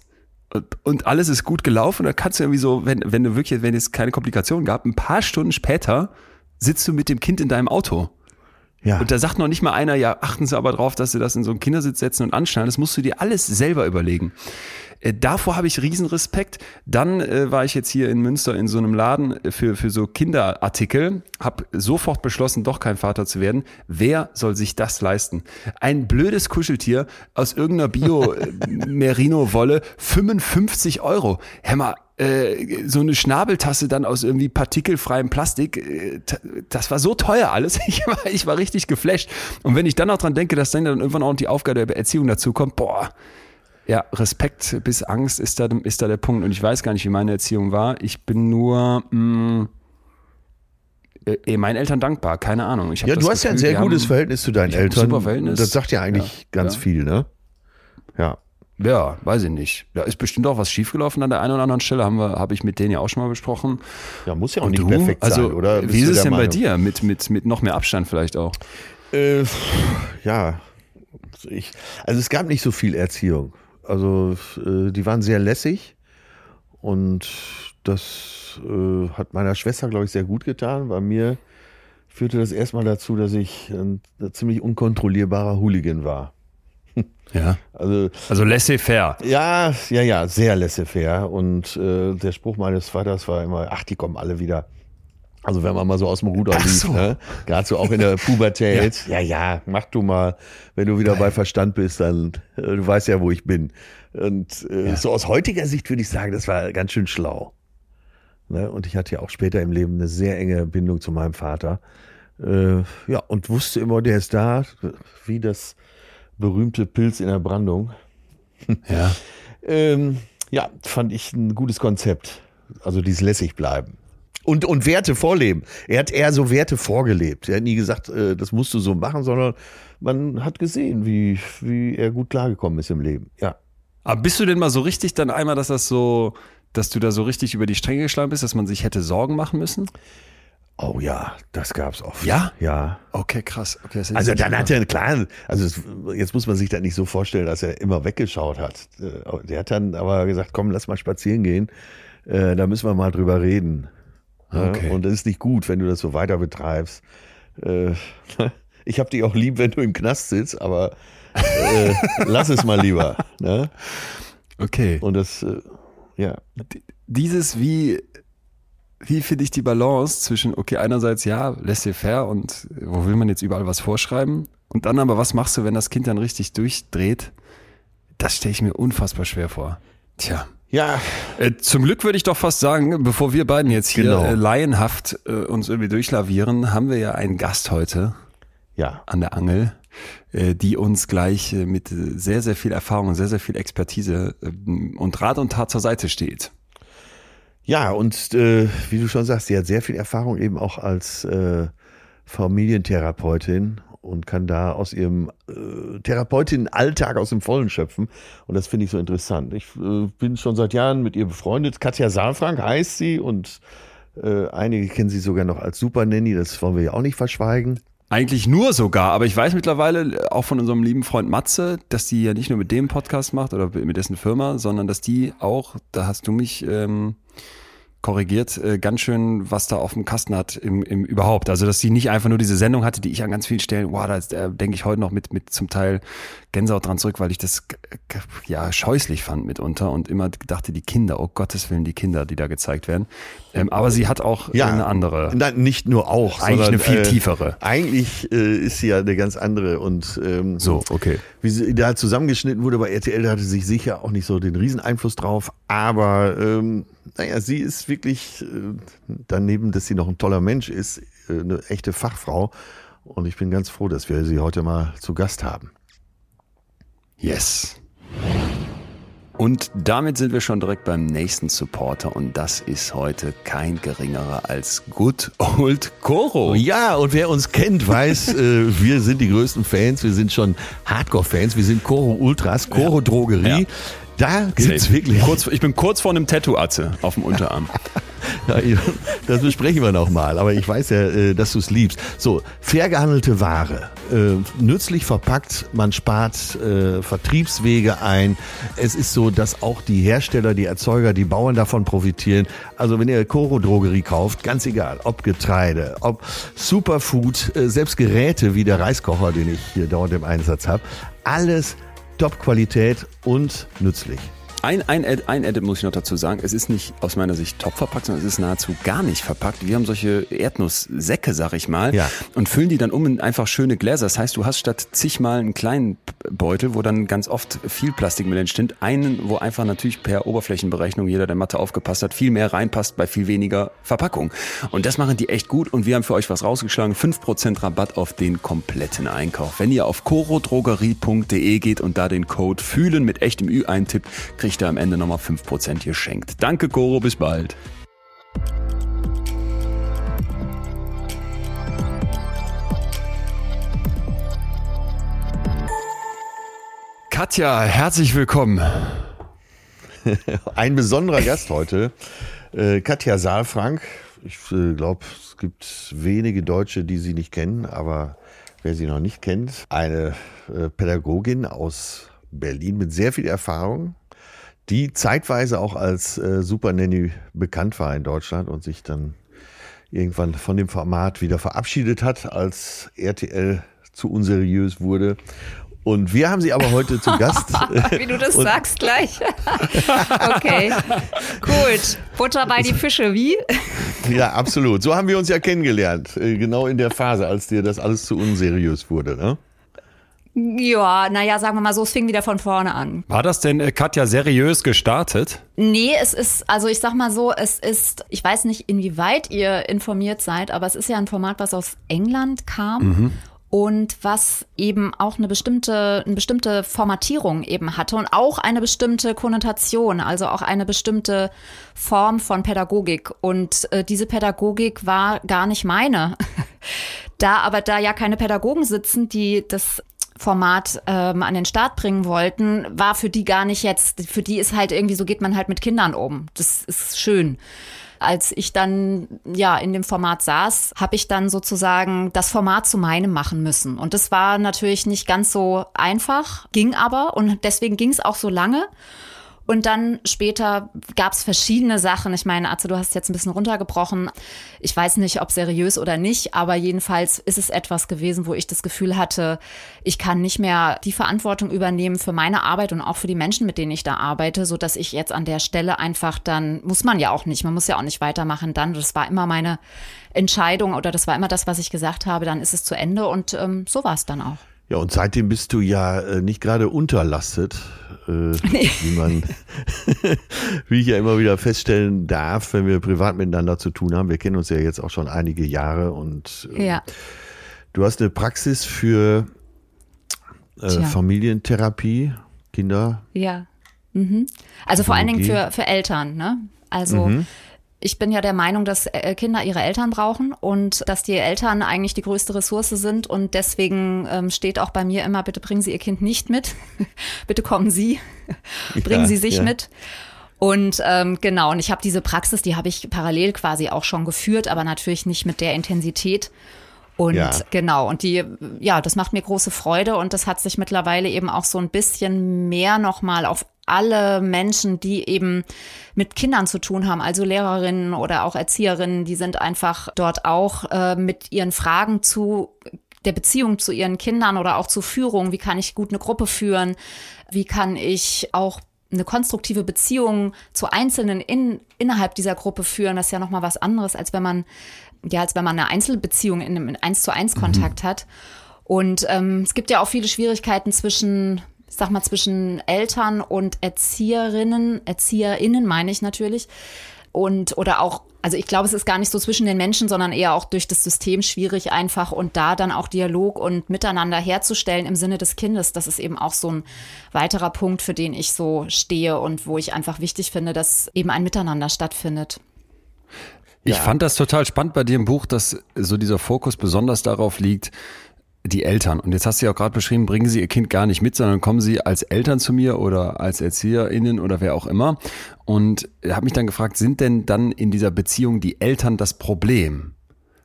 und, und alles ist gut gelaufen und dann kannst du irgendwie so, wenn, wenn du wirklich, wenn es keine Komplikationen gab, ein paar Stunden später sitzt du mit dem Kind in deinem Auto. Ja. Und da sagt noch nicht mal einer, ja, achten Sie aber drauf, dass Sie das in so einen Kindersitz setzen und anschnallen. Das musst du dir alles selber überlegen. Äh, davor habe ich riesen Respekt. Dann äh, war ich jetzt hier in Münster in so einem Laden äh, für, für so Kinderartikel, habe sofort beschlossen, doch kein Vater zu werden. Wer soll sich das leisten? Ein blödes Kuscheltier aus irgendeiner Bio-Merino-Wolle, 55 Euro. Mal, äh, so eine Schnabeltasse dann aus irgendwie partikelfreiem Plastik, äh, das war so teuer alles. Ich war, ich war richtig geflasht. Und wenn ich dann auch dran denke, dass dann irgendwann auch die Aufgabe der Erziehung dazu kommt, boah, ja, Respekt bis Angst ist da, ist da der Punkt. Und ich weiß gar nicht, wie meine Erziehung war. Ich bin nur mh, äh, meinen Eltern dankbar. Keine Ahnung. Ja, du hast ja ein Gefühl, sehr gutes haben- Verhältnis zu deinen hab ein Eltern. super Verhältnis. Das sagt ja eigentlich Ja, ganz ja. viel, ne? Ja. Ja, weiß ich nicht. Da ist bestimmt auch was schiefgelaufen an der einen oder anderen Stelle. Haben wir, habe ich mit denen ja auch schon mal besprochen. Ja, muss ja auch Und nicht du? perfekt also, sein, oder? Bist Wie ist es denn bei Meinung? dir? Mit, mit, mit noch mehr Abstand vielleicht auch. Äh, ja, ich, also es gab nicht so viel Erziehung. Also äh, die waren sehr lässig und das äh, hat meiner Schwester, glaube ich, sehr gut getan. Bei mir führte das erstmal dazu, dass ich ein, ein ziemlich unkontrollierbarer Hooligan war. Ja. Also Also laissez-faire. ja, ja, ja, sehr laissez-faire. Und äh, der Spruch meines Vaters war immer, ach, die kommen alle wieder. Also wenn man mal so aus dem Ruder lief, so. ne? gerade so auch in der Pubertät. ja. ja, mach du mal. Wenn du wieder bei Verstand bist, dann, äh, du weißt ja, wo ich bin. Und äh, so aus heutiger Sicht würde ich sagen, das war ganz schön schlau. Ne? Und ich hatte ja auch später im Leben eine sehr enge Bindung zu meinem Vater. Äh, ja, und wusste immer, der ist da, wie das berühmte Pilz in der Brandung. Ja. Ähm, ja, fand ich ein gutes Konzept. Also dieses lässig bleiben. Und, und Werte vorleben. Er hat eher so Werte vorgelebt. Er hat nie gesagt, äh, das musst du so machen, sondern man hat gesehen, wie, wie er gut klargekommen ist im Leben. Ja. Aber bist du denn mal so richtig dann einmal, dass das so, dass du da so richtig über die Stränge geschlagen bist, dass man sich hätte Sorgen machen müssen? Oh ja, das gab's oft. Ja? Ja. Okay, krass. Okay, das Also dann hat er, klar, also es, jetzt muss man sich da nicht so vorstellen, dass er immer weggeschaut hat. Äh, Der hat dann aber gesagt, komm, lass mal spazieren gehen. Äh, Da müssen wir mal drüber reden. Okay. Und das ist nicht gut, wenn du das so weiter betreibst. Äh, Ich hab dich auch lieb, wenn du im Knast sitzt, aber äh, lass es mal lieber. Ne? Okay. Und das, äh, ja. Dieses wie, wie finde ich die Balance zwischen, okay, einerseits ja, laissez-faire und wo will man jetzt überall was vorschreiben? Und dann aber, was machst du, wenn das Kind dann richtig durchdreht? Das stelle ich mir unfassbar schwer vor. Tja. Ja, Äh, zum Glück würde ich doch fast sagen, bevor wir beiden jetzt hier Genau. äh, laienhaft äh, uns irgendwie durchlavieren, haben wir ja einen Gast heute ja. an der Angel, die uns gleich mit sehr, sehr viel Erfahrung und sehr, sehr viel Expertise äh, und Rat und Tat zur Seite steht. Ja, und äh, wie du schon sagst, sie hat sehr viel Erfahrung eben auch als äh, Familientherapeutin und kann da aus ihrem äh, Therapeutin-Alltag aus dem Vollen schöpfen. Und das finde ich so interessant. Ich äh, bin schon seit Jahren mit ihr befreundet. Katja Saalfrank heißt sie und äh, einige kennen sie sogar noch als Super Nanny. Das wollen wir ja auch nicht verschweigen. Eigentlich nur sogar, aber ich weiß mittlerweile äh, auch von unserem lieben Freund Matze, dass die ja nicht nur mit dem Podcast macht oder mit dessen Firma, sondern dass die auch, da hast du mich ähm, korrigiert, äh, ganz schön was da auf dem Kasten hat im, im überhaupt. Also dass sie nicht einfach nur diese Sendung hatte, die ich an ganz vielen Stellen, wow, da äh, denke ich heute noch mit, mit zum Teil Gänsehaut dran zurück, weil ich das ja scheußlich fand mitunter und immer dachte, die Kinder, oh Gottes Willen, die Kinder, die da gezeigt werden. Ähm, aber sie hat auch äh, eine andere. Nein, nicht nur auch. Eigentlich sondern, eine viel äh, tiefere. Eigentlich äh, ist sie ja eine ganz andere und ähm, So, okay. wie sie da zusammengeschnitten wurde bei RTL, da hatte sie sicher auch nicht so den Rieseneinfluss drauf. Aber ähm, naja, sie ist wirklich, äh, daneben, dass sie noch ein toller Mensch ist, äh, eine echte Fachfrau. Und ich bin ganz froh, dass wir sie heute mal zu Gast haben. Yes. Und damit sind wir schon direkt beim nächsten Supporter und das ist heute kein geringerer als Good Old Koro. Ja, und wer uns kennt, weiß, äh, wir sind die größten Fans. Wir sind schon Hardcore-Fans. Wir sind Koro Ultras, Koro Drogerie. Ja. Da gibt's wirklich Kurz, ich bin kurz vor einem Tattoo-Atze auf dem Unterarm. Ja, das besprechen wir noch mal. Aber ich weiß ja, äh, dass du es liebst. So, fair gehandelte Ware, äh, nützlich verpackt, man spart äh, Vertriebswege ein. Es ist so, dass auch die Hersteller, die Erzeuger, die Bauern davon profitieren. Also wenn ihr Koro Drogerie kauft, ganz egal, ob Getreide, ob Superfood, selbst Geräte wie der Reiskocher, den ich hier dort im Einsatz habe, alles Top-Qualität und nützlich. Ein, ein, Ed- ein Edit muss ich noch dazu sagen. Es ist nicht aus meiner Sicht top verpackt, sondern es ist nahezu gar nicht verpackt. Wir haben solche Erdnusssäcke, sag ich mal, Ja. und füllen die dann um in einfach schöne Gläser. Das heißt, du hast statt zigmal einen kleinen Beutel, wo dann ganz oft viel Plastik mit entsteht, einen, wo einfach natürlich per Oberflächenberechnung jeder, der Mathe aufgepasst hat, viel mehr reinpasst bei viel weniger Verpackung. Und das machen die echt gut und wir haben für euch was rausgeschlagen. 5% Rabatt auf den kompletten Einkauf. Wenn ihr auf corodrogerie.de geht und da den Code fühlen mit echtem Ü eintippt, kriegt ihr am Ende nochmal 5% geschenkt. Danke Coro, bis bald. Katja, herzlich willkommen. Ein besonderer Gast heute, äh, Katja Saalfrank. Ich äh, glaube, es gibt wenige Deutsche, die sie nicht kennen, aber wer sie noch nicht kennt, eine äh, Pädagogin aus Berlin mit sehr viel Erfahrung, die zeitweise auch als äh, Super Nanny bekannt war in Deutschland und sich dann irgendwann von dem Format wieder verabschiedet hat, als RTL zu unseriös wurde. Und wir haben sie aber heute zu Gast. Wie du das Und- sagst gleich. okay, gut. Butter bei die Fische, wie? Ja, absolut. So haben wir uns ja kennengelernt. Äh, Genau in der Phase, als dir das alles zu unseriös wurde. Ne? Ja, naja, sagen wir mal so, es fing wieder von vorne an. War das denn, äh, Katja, seriös gestartet? Nee, es ist, also ich sag mal so, es ist, ich weiß nicht, inwieweit ihr informiert seid, aber es ist ja ein Format, was aus England kam. Und was eben auch eine bestimmte, eine bestimmte Formatierung eben hatte und auch eine bestimmte Konnotation, also auch eine bestimmte Form von Pädagogik. Und äh, diese Pädagogik war gar nicht meine. Da aber da ja keine Pädagogen sitzen, die das Format ähm, an den Start bringen wollten, war für die gar nicht jetzt, für die ist halt irgendwie, so geht man halt mit Kindern um. Das ist schön. Als ich dann ja in dem Format saß, habe ich dann sozusagen das Format zu meinem machen müssen. Und das war natürlich nicht ganz so einfach, ging aber und deswegen ging es auch so lange. Und dann später gab es verschiedene Sachen. Ich meine, Atze, du hast jetzt ein bisschen runtergebrochen. Ich weiß nicht, ob seriös oder nicht, aber jedenfalls ist es etwas gewesen, wo ich das Gefühl hatte, ich kann nicht mehr die Verantwortung übernehmen für meine Arbeit und auch für die Menschen, mit denen ich da arbeite, so dass ich jetzt an der Stelle einfach dann, muss man ja auch nicht, man muss ja auch nicht weitermachen dann. Das war immer meine Entscheidung oder das war immer das, was ich gesagt habe, dann ist es zu Ende und ähm, so war es dann auch. Ja, und seitdem bist du ja äh, nicht gerade unterlastet, äh, nee. wie man, wie ich ja immer wieder feststellen darf, wenn wir privat miteinander zu tun haben. Wir kennen uns ja jetzt auch schon einige Jahre und äh, ja. du hast eine Praxis für äh, Familientherapie, Kinder. Ja. Mhm. Also vor allen Dingen für, für Eltern, ne? Also mhm ich bin ja der Meinung, dass äh, Kinder ihre Eltern brauchen und dass die Eltern eigentlich die größte Ressource sind. Und deswegen ähm, steht auch bei mir immer, bitte bringen Sie Ihr Kind nicht mit. bitte kommen Sie. bringen ja, Sie sich ja. mit. Und ähm, genau, und ich habe diese Praxis, die habe ich parallel quasi auch schon geführt, aber natürlich nicht mit der Intensität. Und ja. genau, und die, ja, das macht mir große Freude und das hat sich mittlerweile eben auch so ein bisschen mehr nochmal auf alle Menschen, die eben mit Kindern zu tun haben, also Lehrerinnen oder auch Erzieherinnen, die sind einfach dort auch äh, mit ihren Fragen zu der Beziehung zu ihren Kindern oder auch zur Führung. Wie kann ich gut eine Gruppe führen? Wie kann ich auch eine konstruktive Beziehung zu Einzelnen in, innerhalb dieser Gruppe führen? Das ist ja nochmal was anderes, als wenn man, ja, als wenn man eine Einzelbeziehung in einem eins zu eins Kontakt mhm. hat. Und ähm, es gibt ja auch viele Schwierigkeiten zwischen ich sag mal, zwischen Eltern und Erzieherinnen, ErzieherInnen meine ich natürlich. Und, oder auch, also ich glaube, es ist gar nicht so zwischen den Menschen, sondern eher auch durch das System schwierig einfach und da dann auch Dialog und Miteinander herzustellen im Sinne des Kindes. Das ist eben auch so ein weiterer Punkt, für den ich so stehe und wo ich einfach wichtig finde, dass eben ein Miteinander stattfindet. Ich ja. fand das total spannend bei dir im Buch, dass so dieser Fokus besonders darauf liegt, die Eltern. Und jetzt hast du ja auch gerade beschrieben, bringen Sie Ihr Kind gar nicht mit, sondern kommen Sie als Eltern zu mir oder als ErzieherInnen oder wer auch immer. Und habe mich dann gefragt, sind denn dann in dieser Beziehung die Eltern das Problem?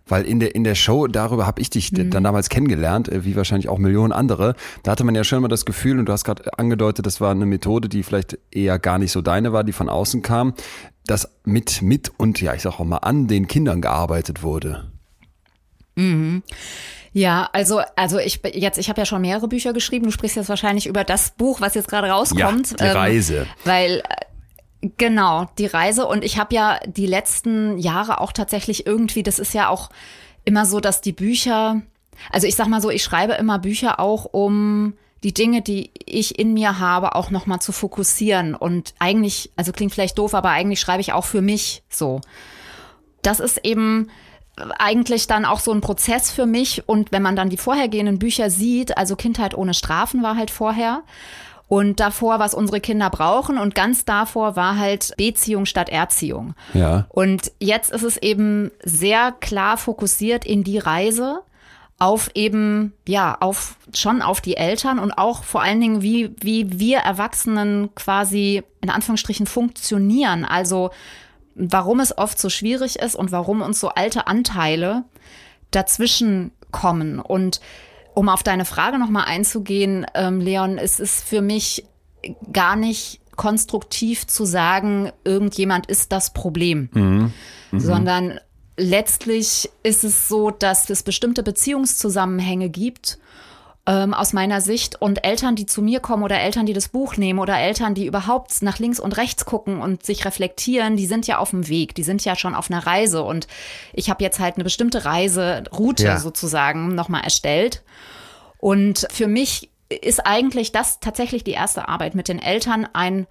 Weil in der, in der Show, darüber habe ich dich mhm. dann damals kennengelernt, äh, wie wahrscheinlich auch Millionen andere. Da hatte man ja schon mal das Gefühl, und du hast gerade angedeutet, das war eine Methode, die vielleicht eher gar nicht so deine war, die von außen kam, dass mit, mit und ja, ich sag auch mal an den Kindern gearbeitet wurde. Mhm. Ja, also also ich jetzt ich habe ja schon mehrere Bücher geschrieben. Du sprichst jetzt wahrscheinlich über das Buch, was jetzt gerade rauskommt. Ja, die ähm, Reise. Weil äh, genau die Reise und ich habe ja die letzten Jahre auch tatsächlich irgendwie. Das ist ja auch immer so, dass die Bücher. Also ich sag mal so, ich schreibe immer Bücher auch um die Dinge, die ich in mir habe, auch nochmal zu fokussieren. Und eigentlich, also klingt vielleicht doof, aber eigentlich schreibe ich auch für mich so. Das ist eben eigentlich dann auch so ein Prozess für mich. Und wenn man dann die vorhergehenden Bücher sieht, also Kindheit ohne Strafen war halt vorher. Und davor, was unsere Kinder brauchen. Und ganz davor war halt Beziehung statt Erziehung. Ja. Und jetzt ist es eben sehr klar fokussiert in die Reise auf eben, ja, auf, schon auf die Eltern und auch vor allen Dingen, wie, wie wir Erwachsenen quasi in Anführungsstrichen funktionieren. Also, warum es oft so schwierig ist und warum uns so alte Anteile dazwischen kommen. Und um auf deine Frage nochmal einzugehen, ähm, Leon, es ist für mich gar nicht konstruktiv zu sagen, irgendjemand ist das Problem, mhm. Mhm. sondern letztlich ist es so, dass es bestimmte Beziehungszusammenhänge gibt ähm, aus meiner Sicht. Und Eltern, die zu mir kommen oder Eltern, die das Buch nehmen oder Eltern, die überhaupt nach links und rechts gucken und sich reflektieren, die sind ja auf dem Weg, die sind ja schon auf einer Reise. Und ich habe jetzt halt eine bestimmte Reiseroute ja. sozusagen nochmal erstellt. Und für mich ist eigentlich das tatsächlich die erste Arbeit mit den Eltern, ein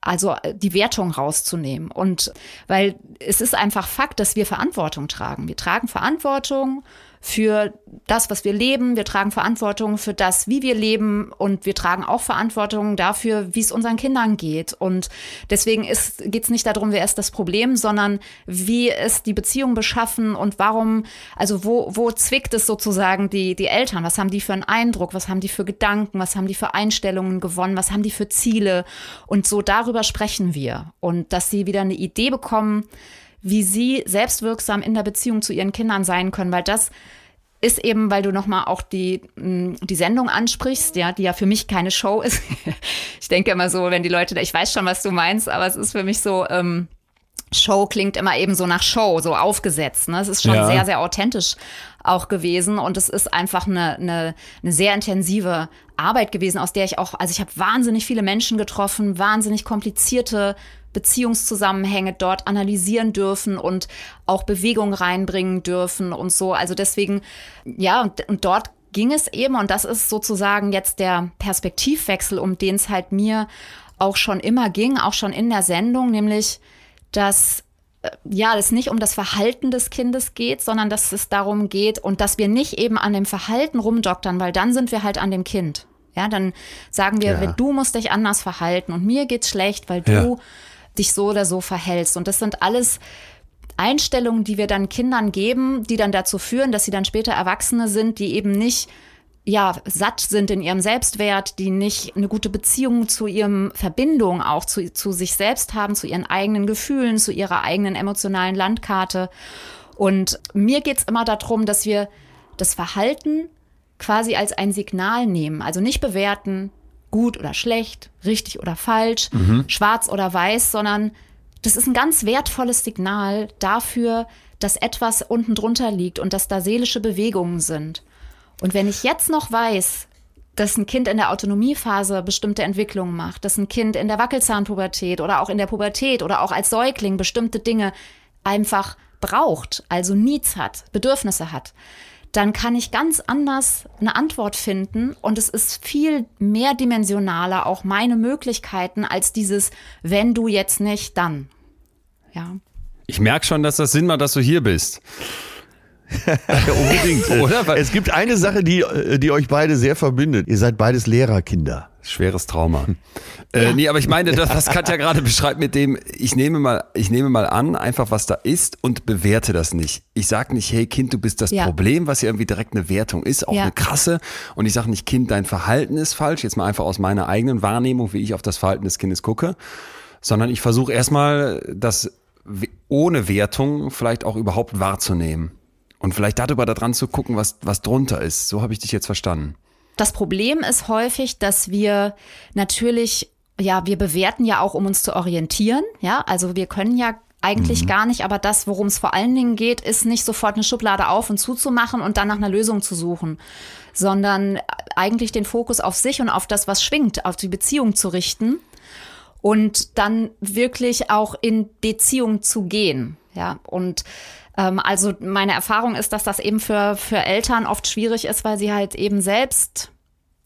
also die Wertung rauszunehmen. Und weil es ist einfach Fakt, dass wir Verantwortung tragen. Wir tragen Verantwortung für das, was wir leben. Wir tragen Verantwortung für das, wie wir leben. Und wir tragen auch Verantwortung dafür, wie es unseren Kindern geht. Und deswegen geht es nicht darum, wer ist das Problem, sondern wie ist die Beziehung beschaffen und warum, also wo, wo zwickt es sozusagen die, die Eltern? Was haben die für einen Eindruck? Was haben die für Gedanken? Was haben die für Einstellungen gewonnen? Was haben die für Ziele? Und so darüber sprechen wir. Und dass sie wieder eine Idee bekommen, wie sie selbstwirksam in der Beziehung zu ihren Kindern sein können, weil das ist eben, weil du nochmal auch die, mm, die Sendung ansprichst, ja, die ja für mich keine Show ist. ich denke immer so, wenn die Leute, ich weiß schon, was du meinst, aber es ist für mich so, ähm, Show klingt immer eben so nach Show, so aufgesetzt. Ne? Es ist schon Ja. sehr, sehr authentisch auch gewesen und es ist einfach eine, eine, eine sehr intensive Arbeit gewesen, aus der ich auch, also ich habe wahnsinnig viele Menschen getroffen, wahnsinnig komplizierte Beziehungszusammenhänge dort analysieren dürfen und auch Bewegung reinbringen dürfen und so. Also deswegen, ja, und, und dort ging es eben, und das ist sozusagen jetzt der Perspektivwechsel, um den es halt mir auch schon immer ging, auch schon in der Sendung, nämlich, dass äh, ja, es nicht um das Verhalten des Kindes geht, sondern dass es darum geht und dass wir nicht eben an dem Verhalten rumdoktern, weil dann sind wir halt an dem Kind. Ja, dann sagen wir, Ja. wenn du musst dich anders verhalten und mir geht's schlecht, weil Ja. Dich so oder so verhältst. Und das sind alles Einstellungen, die wir dann Kindern geben, die dann dazu führen, dass sie dann später Erwachsene sind, die eben nicht ja, satt sind in ihrem Selbstwert, die nicht eine gute Beziehung zu ihrem Verbindung auch zu, zu sich selbst haben, zu ihren eigenen Gefühlen, zu ihrer eigenen emotionalen Landkarte. Und mir geht's immer darum, dass wir das Verhalten quasi als ein Signal nehmen. Also nicht bewerten, gut oder schlecht, richtig oder falsch, schwarz oder weiß, sondern das ist ein ganz wertvolles Signal dafür, dass etwas unten drunter liegt und dass da seelische Bewegungen sind. Und wenn ich jetzt noch weiß, dass ein Kind in der Autonomiephase bestimmte Entwicklungen macht, dass ein Kind in der Wackelzahnpubertät oder auch in der Pubertät oder auch als Säugling bestimmte Dinge einfach braucht, also Needs hat, Bedürfnisse hat, dann kann ich ganz anders eine Antwort finden und es ist viel mehrdimensionaler auch meine Möglichkeiten als dieses wenn du jetzt nicht, dann. Ja. Ich merke schon, dass das Sinn macht, dass du hier bist. Ja, unbedingt. Oder? Es gibt eine Sache, die, äh, die euch beide sehr verbindet. Ihr seid beides Lehrerkinder. Schweres Trauma. Äh, nee, aber ich meine, das, was Katja gerade beschreibt mit dem, ich nehme mal, ich nehme mal an, einfach was da ist und bewerte das nicht. Ich sag nicht, hey Kind, du bist das Ja. Problem, was ja irgendwie direkt eine Wertung ist, auch Ja. eine krasse. Und ich sage nicht, Kind, dein Verhalten ist falsch, jetzt mal einfach aus meiner eigenen Wahrnehmung, wie ich auf das Verhalten des Kindes gucke, sondern ich versuche erstmal, das ohne Wertung vielleicht auch überhaupt wahrzunehmen. Und vielleicht darüber da dran zu gucken, was, was drunter ist. So habe ich dich jetzt verstanden. Das Problem ist häufig, dass wir natürlich, ja, wir bewerten ja auch, um uns zu orientieren. Ja, also wir können ja eigentlich gar nicht, aber das, worum es vor allen Dingen geht, ist nicht sofort eine Schublade auf und zuzumachen und dann nach einer Lösung zu suchen, sondern eigentlich den Fokus auf sich und auf das, was schwingt, auf die Beziehung zu richten und dann wirklich auch in Beziehung zu gehen. Ja, und ähm, also meine Erfahrung ist, dass das eben für, für Eltern oft schwierig ist, weil sie halt eben selbst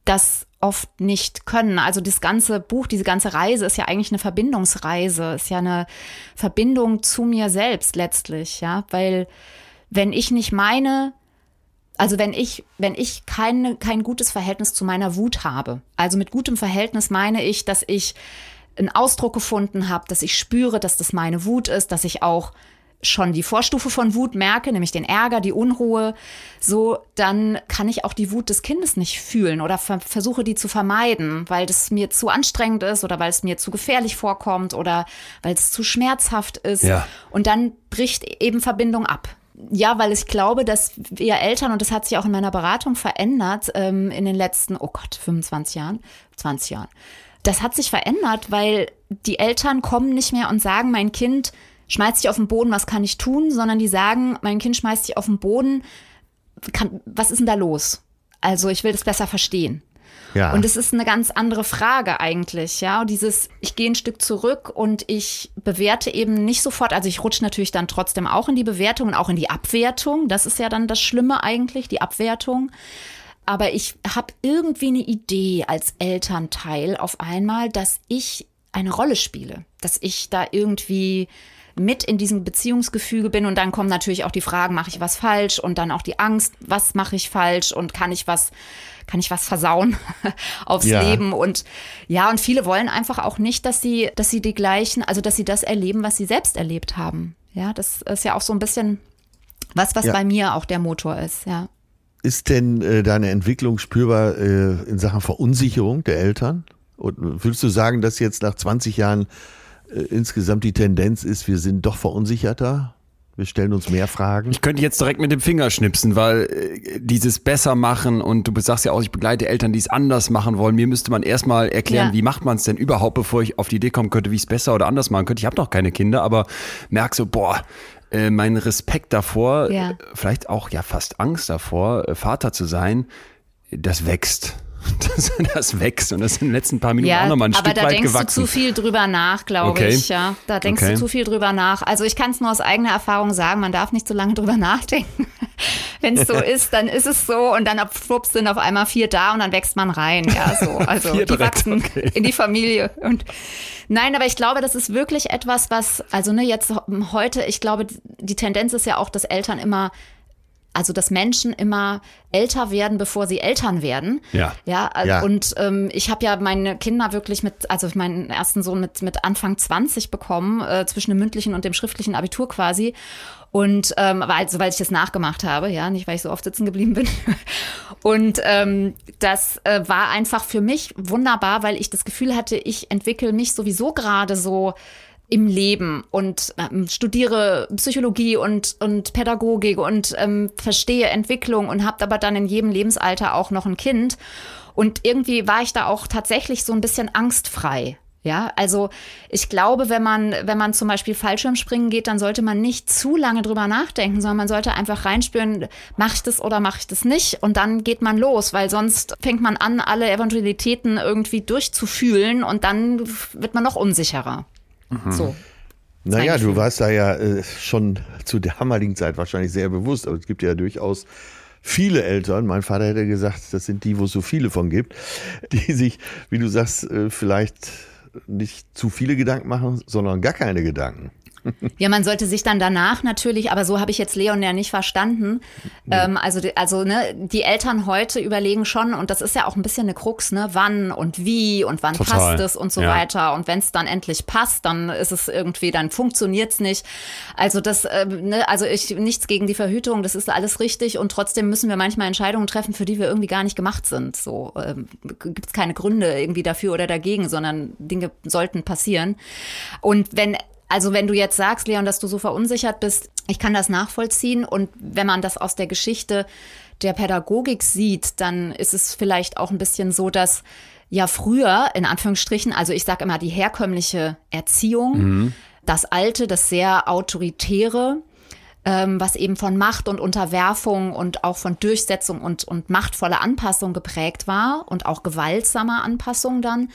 das oft nicht können. Also das ganze Buch, diese ganze Reise ist ja eigentlich eine Verbindungsreise, ist ja eine Verbindung zu mir selbst letztlich, ja, weil wenn ich nicht meine, also wenn ich, wenn ich keine, kein gutes Verhältnis zu meiner Wut habe, also mit gutem Verhältnis meine ich, dass ich einen Ausdruck gefunden habe, dass ich spüre, dass das meine Wut ist, dass ich auch schon die Vorstufe von Wut merke, nämlich den Ärger, die Unruhe, so, dann kann ich auch die Wut des Kindes nicht fühlen oder ver versuche die zu vermeiden, weil das mir zu anstrengend ist oder weil es mir zu gefährlich vorkommt oder weil es zu schmerzhaft ist. Ja. Und dann bricht eben Verbindung ab. Ja, weil ich glaube, dass wir Eltern, und das hat sich auch in meiner Beratung verändert, ähm, in den letzten, oh Gott, 25 Jahren, 20 Jahren. Das hat sich verändert, weil die Eltern kommen nicht mehr und sagen, mein Kind schmeißt sich auf den Boden, was kann ich tun, sondern die sagen, mein Kind schmeißt sich auf den Boden, kann, was ist denn da los? Also ich will das besser verstehen. Ja. Und es ist eine ganz andere Frage eigentlich, ja. Und dieses, ich gehe ein Stück zurück und ich bewerte eben nicht sofort, also ich rutsche natürlich dann trotzdem auch in die Bewertung und auch in die Abwertung. Das ist ja dann das Schlimme eigentlich, die Abwertung. Aber ich habe irgendwie eine Idee als Elternteil auf einmal, dass ich eine Rolle spiele, dass ich da irgendwie mit in diesem Beziehungsgefüge bin und dann kommen natürlich auch die Fragen, mache ich was falsch und dann auch die Angst, was mache ich falsch und kann ich was kann ich was versauen aufs Ja. Leben und ja und viele wollen einfach auch nicht, dass sie dass sie die gleichen, also dass sie das erleben, was sie selbst erlebt haben. Ja, das ist ja auch so ein bisschen was was Ja. bei mir auch der Motor ist, ja. Ist denn äh, deine Entwicklung spürbar äh, in Sachen Verunsicherung der Eltern? Und würdest du sagen, dass jetzt nach 20 Jahren äh, insgesamt die Tendenz ist, wir sind doch verunsicherter? Wir stellen uns mehr Fragen. Ich könnte jetzt direkt mit dem Finger schnipsen, weil äh, dieses besser machen und du sagst ja auch, ich begleite Eltern, die es anders machen wollen. Mir müsste man erstmal erklären, Ja. wie macht man es denn überhaupt, bevor ich auf die Idee kommen könnte, wie ich es besser oder anders machen könnte. Ich habe noch keine Kinder, aber merk so, boah, äh, mein Respekt davor, Ja. äh, vielleicht auch ja fast Angst davor, Vater zu sein, das wächst. Das, das wächst und das in den letzten paar Minuten Ja, auch nochmal ein aber Stück da weit denkst gewachsen. du zu viel drüber nach, glaube Okay. ich. Ja, da denkst Okay. du zu viel drüber nach. Also ich kann es nur aus eigener Erfahrung sagen, man darf nicht so lange drüber nachdenken. Wenn es so ist, dann ist es so und dann schwupps sind auf einmal vier da und dann wächst man rein. Ja, so. Also die direkt, wachsen okay. in die Familie. Und nein, aber ich glaube, das ist wirklich etwas, was, also ne, jetzt heute, ich glaube, die Tendenz ist ja auch, dass Eltern immer also dass Menschen immer älter werden, bevor sie Eltern werden. Ja. Ja, äh, Ja. und ähm, ich habe ja meine Kinder wirklich mit, also meinen ersten Sohn mit, mit Anfang 20 bekommen, äh, zwischen dem mündlichen und dem schriftlichen Abitur quasi. Und ähm, weil, also, weil ich das nachgemacht habe, ja, nicht weil ich so oft sitzen geblieben bin. Und ähm, das äh, war einfach für mich wunderbar, weil ich das Gefühl hatte, ich entwickle mich sowieso gerade so im Leben und ähm, studiere Psychologie und, und Pädagogik und ähm, verstehe Entwicklung und habe aber dann in jedem Lebensalter auch noch ein Kind. Und irgendwie war ich da auch tatsächlich so ein bisschen angstfrei. Ja, also ich glaube, wenn man, wenn man zum Beispiel Fallschirmspringen geht, dann sollte man nicht zu lange drüber nachdenken, sondern man sollte einfach reinspüren, mache ich das oder mache ich das nicht? Und dann geht man los, weil sonst fängt man an, alle Eventualitäten irgendwie durchzufühlen und dann wird man noch unsicherer. So. Naja, du warst da ja äh, schon zu der damaligen Zeit wahrscheinlich sehr bewusst, aber es gibt ja durchaus viele Eltern, mein Vater hätte gesagt, das sind die, wo es so viele von gibt, die sich, wie du sagst, äh, vielleicht nicht zu viele Gedanken machen, sondern gar keine Gedanken. Ja, man sollte sich dann danach natürlich, aber so habe ich jetzt Leon ja nicht verstanden. Ähm, also, die- also ne, die Eltern heute überlegen schon, und das ist ja auch ein bisschen eine Krux, ne, wann und wie und wann Total. passt es und so Ja. weiter. Und wenn es dann endlich passt, dann ist es irgendwie, dann funktioniert's nicht. Also das, ähm, ne, also ich nichts gegen die Verhütung, das ist alles richtig und trotzdem müssen wir manchmal Entscheidungen treffen, für die wir irgendwie gar nicht gemacht sind. So ähm, gibt es keine Gründe irgendwie dafür oder dagegen, sondern Dinge sollten passieren. Und wenn also wenn du jetzt sagst, Leon, dass du so verunsichert bist, ich kann das nachvollziehen. Und wenn man das aus der Geschichte der Pädagogik sieht, dann ist es vielleicht auch ein bisschen so, dass ja früher, in Anführungsstrichen, also ich sage immer die herkömmliche Erziehung, das alte, das sehr autoritäre, ähm, was eben von Macht und Unterwerfung und auch von Durchsetzung und, und machtvoller Anpassung geprägt war und auch gewaltsamer Anpassung dann.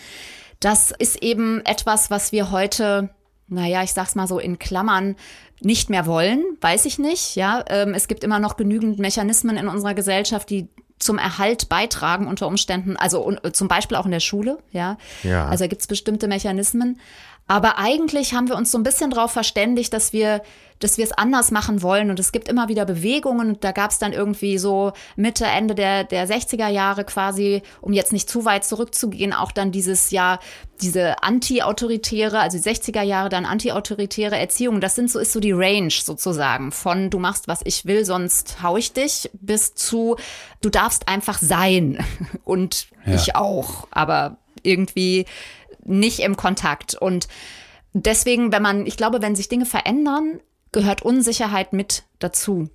Das ist eben etwas, was wir heute, naja, ich sag's mal so in Klammern, nicht mehr wollen, weiß ich nicht. Ja, ähm, es gibt immer noch genügend Mechanismen in unserer Gesellschaft, die zum Erhalt beitragen unter Umständen, also un- zum Beispiel auch in der Schule, ja. Ja. Also da gibt's bestimmte Mechanismen. Aber eigentlich haben wir uns so ein bisschen darauf verständigt, dass wir, dass wir es anders machen wollen. Und es gibt immer wieder Bewegungen. Und da gab's dann irgendwie so Mitte, Ende der, der 60er Jahre quasi, um jetzt nicht zu weit zurückzugehen, auch dann dieses Jahr, diese anti-autoritäre, also die 60er Jahre dann anti-autoritäre Erziehung. Das sind so, ist so die Range sozusagen von du machst, was ich will, sonst hau ich dich, bis zu du darfst einfach sein. Und Ja. ich auch. Aber irgendwie nicht im Kontakt. Und deswegen, wenn man, ich glaube, wenn sich Dinge verändern, gehört Unsicherheit mit dazu.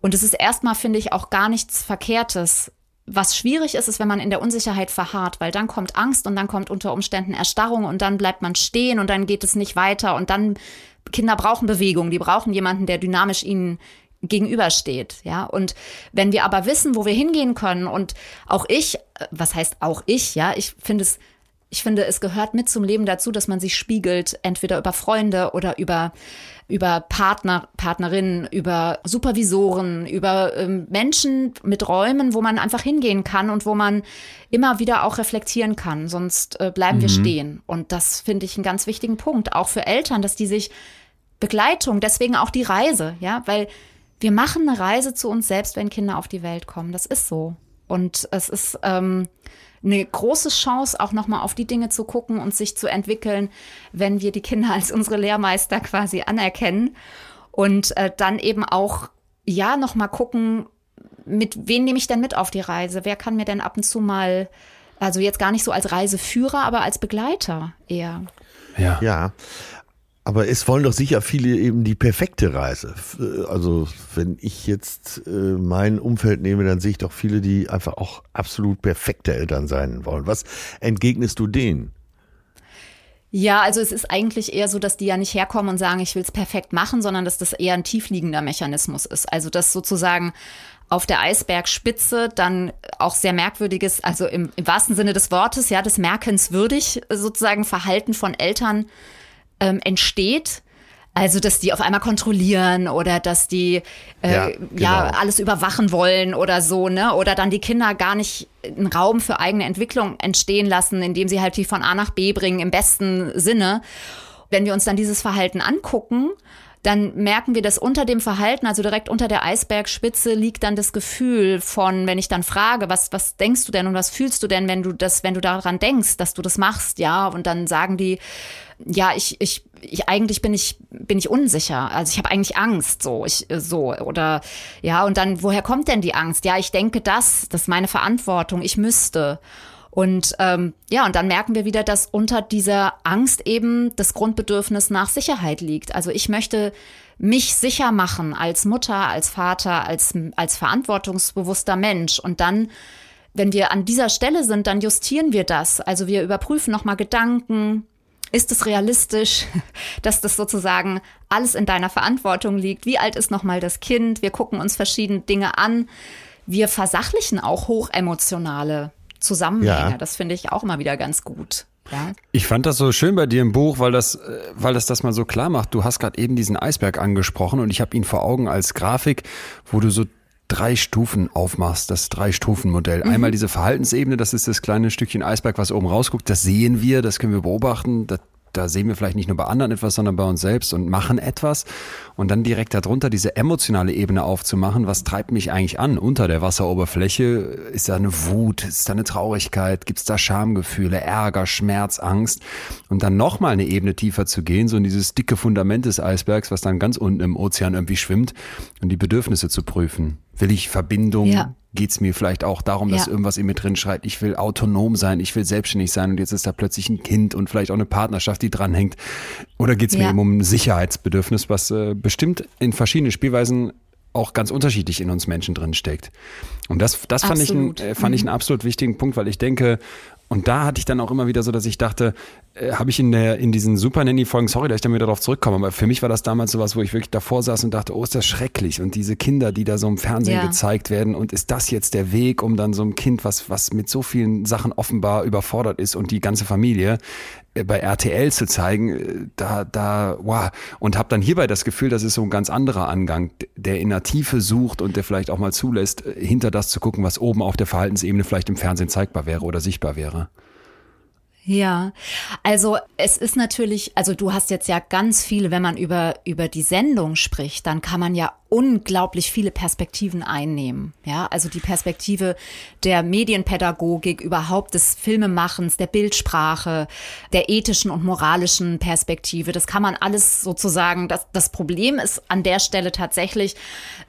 Und es ist erstmal, finde ich, auch gar nichts Verkehrtes. Was schwierig ist, ist, wenn man in der Unsicherheit verharrt, weil dann kommt Angst und dann kommt unter Umständen Erstarrung und dann bleibt man stehen und dann geht es nicht weiter und dann Kinder brauchen Bewegung, die brauchen jemanden, der dynamisch ihnen gegenübersteht, ja. Und wenn wir aber wissen, wo wir hingehen können und auch ich, äh, was heißt auch ich, ja, ich finde es ich finde, es gehört mit zum Leben dazu, dass man sich spiegelt, entweder über Freunde oder über, über Partner, Partnerinnen, über Supervisoren, über ähm, Menschen mit Räumen, wo man einfach hingehen kann und wo man immer wieder auch reflektieren kann. Sonst äh, bleiben wir stehen. Und das finde ich einen ganz wichtigen Punkt, auch für Eltern, dass die sich Begleitung, deswegen auch die Reise, ja, weil wir machen eine Reise zu uns selbst, wenn Kinder auf die Welt kommen. Das ist so. Und es ist ähm, eine große Chance, auch nochmal auf die Dinge zu gucken und sich zu entwickeln, wenn wir die Kinder als unsere Lehrmeister quasi anerkennen. Und äh, dann eben auch, ja, nochmal gucken, mit wen nehme ich denn mit auf die Reise? Wer kann mir denn ab und zu mal, also jetzt gar nicht so als Reiseführer, aber als Begleiter eher. Ja. Ja. Aber es wollen doch sicher viele eben die perfekte Reise. Also wenn ich jetzt äh, mein Umfeld nehme, dann sehe ich doch viele, die einfach auch absolut perfekte Eltern sein wollen. Was entgegnest du denen? Ja, also es ist eigentlich eher so, dass die ja nicht herkommen und sagen, ich will es perfekt machen, sondern dass das eher ein tiefliegender Mechanismus ist. Also dass sozusagen auf der Eisbergspitze dann auch sehr merkwürdiges, also im, im wahrsten Sinne des Wortes, ja, das merkenswürdig sozusagen Verhalten von Eltern ähm, entsteht. Also, dass die auf einmal kontrollieren oder dass die äh, ja, genau. ja, alles überwachen wollen oder so, ne? Oder dann die Kinder gar nicht einen Raum für eigene Entwicklung entstehen lassen, indem sie halt die von A nach B bringen, im besten Sinne. Wenn wir uns dann dieses Verhalten angucken, dann merken wir, dass unter dem Verhalten, also direkt unter der Eisbergspitze, liegt dann das Gefühl von, wenn ich dann frage, was, was denkst du denn und was fühlst du denn, wenn du das, wenn du daran denkst, dass du das machst, ja, und dann sagen die, ja, ich, ich, ich eigentlich bin ich, bin ich unsicher. Also ich habe eigentlich Angst, so, ich, so, oder ja, und dann, woher kommt denn die Angst? Ja, ich denke das, das ist meine Verantwortung, ich müsste. Und ähm, ja, und dann merken wir wieder, dass unter dieser Angst eben das Grundbedürfnis nach Sicherheit liegt. Also ich möchte mich sicher machen als Mutter, als Vater, als, als verantwortungsbewusster Mensch. Und dann, wenn wir an dieser Stelle sind, dann justieren wir das. Also wir überprüfen nochmal Gedanken. Ist es realistisch, dass das sozusagen alles in deiner Verantwortung liegt? Wie alt ist nochmal das Kind? Wir gucken uns verschiedene Dinge an. Wir versachlichen auch hochemotionale Zusammenhänge. Ja. Das finde ich auch immer wieder ganz gut. Ja. Ich fand das so schön bei dir im Buch, weil das, äh, weil das das mal so klar macht. Du hast gerade eben diesen Eisberg angesprochen und ich habe ihn vor Augen als Grafik, wo du so drei Stufen aufmachst, das Drei-Stufen-Modell. Mhm. Einmal diese Verhaltensebene, das ist das kleine Stückchen Eisberg, was oben rausguckt. Das sehen wir, das können wir beobachten. Das da sehen wir vielleicht nicht nur bei anderen etwas, sondern bei uns selbst und machen etwas. Und dann direkt darunter diese emotionale Ebene aufzumachen, was treibt mich eigentlich an unter der Wasseroberfläche? Ist da eine Wut? Ist da eine Traurigkeit? Gibt es da Schamgefühle, Ärger, Schmerz, Angst? Und dann nochmal eine Ebene tiefer zu gehen, so in dieses dicke Fundament des Eisbergs, was dann ganz unten im Ozean irgendwie schwimmt und die Bedürfnisse zu prüfen. Will ich Verbindung? Ja. Geht es mir vielleicht auch darum, dass ja. irgendwas in mir drin schreit, ich will autonom sein, ich will selbstständig sein und jetzt ist da plötzlich ein Kind und vielleicht auch eine Partnerschaft, die dranhängt. Oder geht es mir ja. eben um ein Sicherheitsbedürfnis, was äh, bestimmt in verschiedenen Spielweisen auch ganz unterschiedlich in uns Menschen drin steckt. Und das, das fand, ich, ein, äh, fand mhm. ich einen absolut wichtigen Punkt, weil ich denke, und da hatte ich dann auch immer wieder so, dass ich dachte, äh, habe ich in der in diesen Super Nanny Folgen, sorry, dass ich dann wieder darauf zurückkomme, aber für mich war das damals sowas, wo ich wirklich davor saß und dachte, oh, ist das schrecklich und diese Kinder, die da so im Fernsehen ja. gezeigt werden und ist das jetzt der Weg, um dann so ein Kind, was was mit so vielen Sachen offenbar überfordert ist und die ganze Familie bei RTL zu zeigen, äh, da, da, wow. Und habe dann hierbei das Gefühl, das ist so ein ganz anderer Angang, der in der Tiefe sucht und der vielleicht auch mal zulässt, hinter das zu gucken, was oben auf der Verhaltensebene vielleicht im Fernsehen zeigbar wäre oder sichtbar wäre. Ja, also es ist natürlich, also du hast jetzt ja ganz viele, wenn man über, über die Sendung spricht, dann kann man ja unglaublich viele Perspektiven einnehmen. Ja, also die Perspektive der Medienpädagogik, überhaupt des Filmemachens, der Bildsprache, der ethischen und moralischen Perspektive. Das kann man alles sozusagen, das, das Problem ist an der Stelle tatsächlich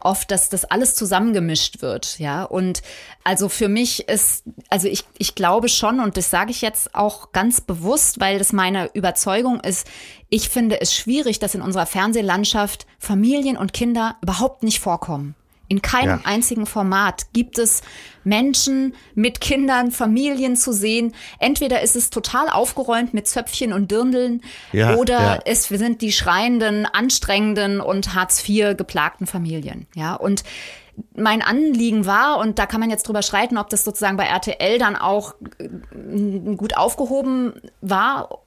oft, dass das alles zusammengemischt wird. Ja, und also für mich ist, also ich, ich glaube schon, und das sage ich jetzt auch ganz bewusst, weil das meine Überzeugung ist, ich finde es schwierig, dass in unserer Fernsehlandschaft Familien und Kinder überhaupt nicht vorkommen. In keinem ja. einzigen Format gibt es Menschen mit Kindern, Familien zu sehen. Entweder ist es total aufgeräumt mit Zöpfchen und Dirndeln ja, oder ja. es sind die schreienden, anstrengenden und Hartz IV geplagten Familien. Ja, und mein Anliegen war, und da kann man jetzt drüber streiten, ob das sozusagen bei RTL dann auch äh, gut aufgehoben war,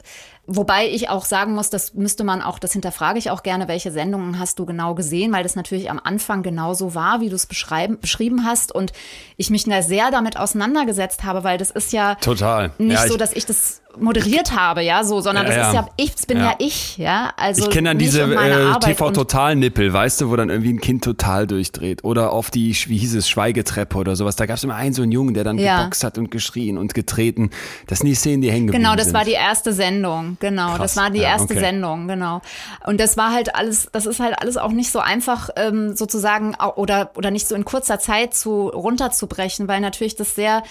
Wobei ich auch sagen muss, das müsste man auch, das hinterfrage ich auch gerne, welche Sendungen hast du genau gesehen, weil das natürlich am Anfang genauso war, wie du es beschrieben hast. Und ich mich da sehr damit auseinandergesetzt habe, weil das ist ja Total. nicht ja, so, dass ich das moderiert habe, ja, so, sondern das ja. ist ja, ich das bin ja. ja, ich, ja. Also ich kenne dann diese äh, TV-Total-Nippel, weißt du, wo dann irgendwie ein Kind total durchdreht. Oder auf die, wie hieß es, Schweigetreppe oder sowas. Da gab es immer einen so einen Jungen, der dann ja. geboxt hat und geschrien und getreten. Das sind die Szenen, die hängen Genau, das sind. war die erste Sendung, genau. Krass. Das war die erste okay. Sendung, genau. Und das war halt alles, das ist halt alles auch nicht so einfach ähm, sozusagen oder, oder nicht so in kurzer Zeit zu runterzubrechen, weil natürlich das sehr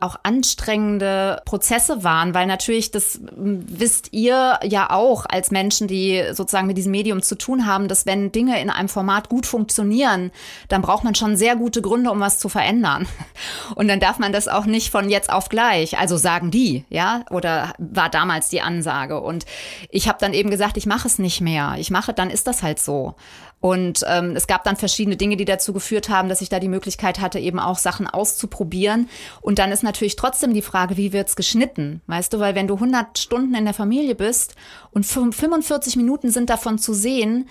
auch anstrengende Prozesse waren, weil natürlich, das wisst ihr ja auch als Menschen, die sozusagen mit diesem Medium zu tun haben, dass wenn Dinge in einem Format gut funktionieren, dann braucht man schon sehr gute Gründe, um was zu verändern. Und dann darf man das auch nicht von jetzt auf gleich, also sagen die, ja, oder war damals die Ansage. Und ich habe dann eben gesagt, ich mache es nicht mehr. Ich mache, dann ist das halt so. Und ähm, es gab dann verschiedene Dinge, die dazu geführt haben, dass ich da die Möglichkeit hatte, eben auch Sachen auszuprobieren. Und dann ist natürlich trotzdem die Frage, wie wird's geschnitten? Weißt du, weil wenn du 100 Stunden in der Familie bist und 45 Minuten sind davon zu sehen,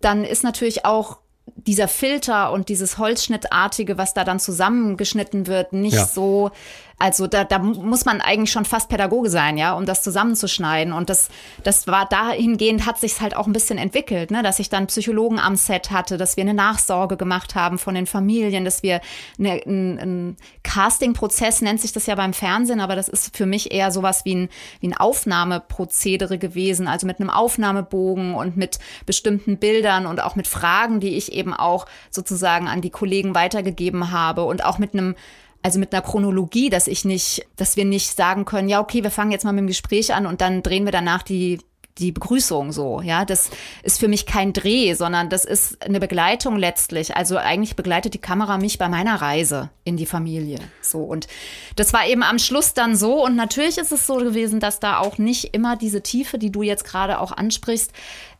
dann ist natürlich auch dieser Filter und dieses Holzschnittartige, was da dann zusammengeschnitten wird, nicht ja. so also da, da muss man eigentlich schon fast Pädagoge sein, ja, um das zusammenzuschneiden. Und das, das war dahingehend hat sich halt auch ein bisschen entwickelt, ne, dass ich dann Psychologen am Set hatte, dass wir eine Nachsorge gemacht haben von den Familien, dass wir eine, ein, ein Casting-Prozess nennt sich das ja beim Fernsehen, aber das ist für mich eher sowas wie ein, wie ein Aufnahmeprozedere gewesen, also mit einem Aufnahmebogen und mit bestimmten Bildern und auch mit Fragen, die ich eben auch sozusagen an die Kollegen weitergegeben habe und auch mit einem also mit einer Chronologie, dass ich nicht, dass wir nicht sagen können, ja, okay, wir fangen jetzt mal mit dem Gespräch an und dann drehen wir danach die die Begrüßung so, ja, das ist für mich kein Dreh, sondern das ist eine Begleitung letztlich. Also eigentlich begleitet die Kamera mich bei meiner Reise in die Familie. So und das war eben am Schluss dann so und natürlich ist es so gewesen, dass da auch nicht immer diese Tiefe, die du jetzt gerade auch ansprichst,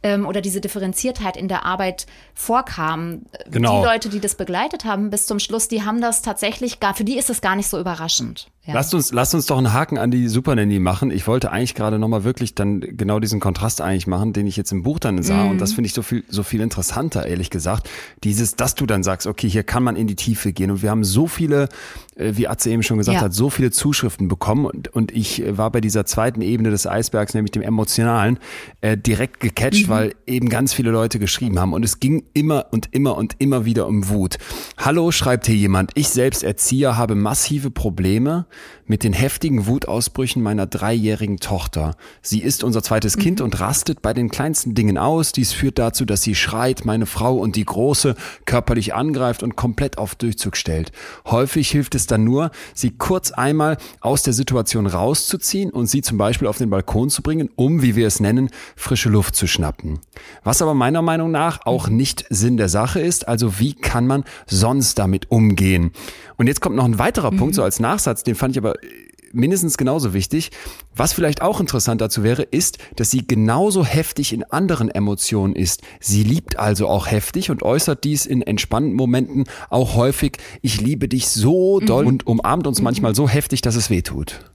ähm, oder diese Differenziertheit in der Arbeit vorkam. Genau. Die Leute, die das begleitet haben bis zum Schluss, die haben das tatsächlich gar, für die ist es gar nicht so überraschend. Ja. Lasst uns, lasst uns doch einen Haken an die Super Nanny machen. Ich wollte eigentlich gerade nochmal wirklich dann genau diesen Kontrast eigentlich machen, den ich jetzt im Buch dann sah. Mhm. Und das finde ich so viel, so viel interessanter, ehrlich gesagt. Dieses, dass du dann sagst, okay, hier kann man in die Tiefe gehen. Und wir haben so viele, äh, wie Atze eben schon gesagt ja. hat, so viele Zuschriften bekommen. Und, und ich war bei dieser zweiten Ebene des Eisbergs, nämlich dem emotionalen, äh, direkt gecatcht, mhm. Weil eben ganz viele Leute geschrieben haben. Und es ging immer und immer und immer wieder um Wut. Hallo, schreibt hier jemand. Ich selbst Erzieher habe massive Probleme mit den heftigen Wutausbrüchen meiner dreijährigen Tochter. Sie ist unser zweites Kind mhm. und rastet bei den kleinsten Dingen aus. Dies führt dazu, dass sie schreit, meine Frau und die Große körperlich angreift und komplett auf Durchzug stellt. Häufig hilft es dann nur, sie kurz einmal aus der Situation rauszuziehen und sie zum Beispiel auf den Balkon zu bringen, um, wie wir es nennen, frische Luft zu schnappen. Was aber meiner Meinung nach auch nicht Sinn der Sache ist, also wie kann man sonst damit umgehen? Und jetzt kommt noch ein weiterer mhm. Punkt, so als Nachsatz, den fand ich aber mindestens genauso wichtig. Was vielleicht auch interessant dazu wäre, ist, dass sie genauso heftig in anderen Emotionen ist. Sie liebt also auch heftig und äußert dies in entspannten Momenten auch häufig. Ich liebe dich so doll mhm. und umarmt uns mhm. manchmal so heftig, dass es weh tut.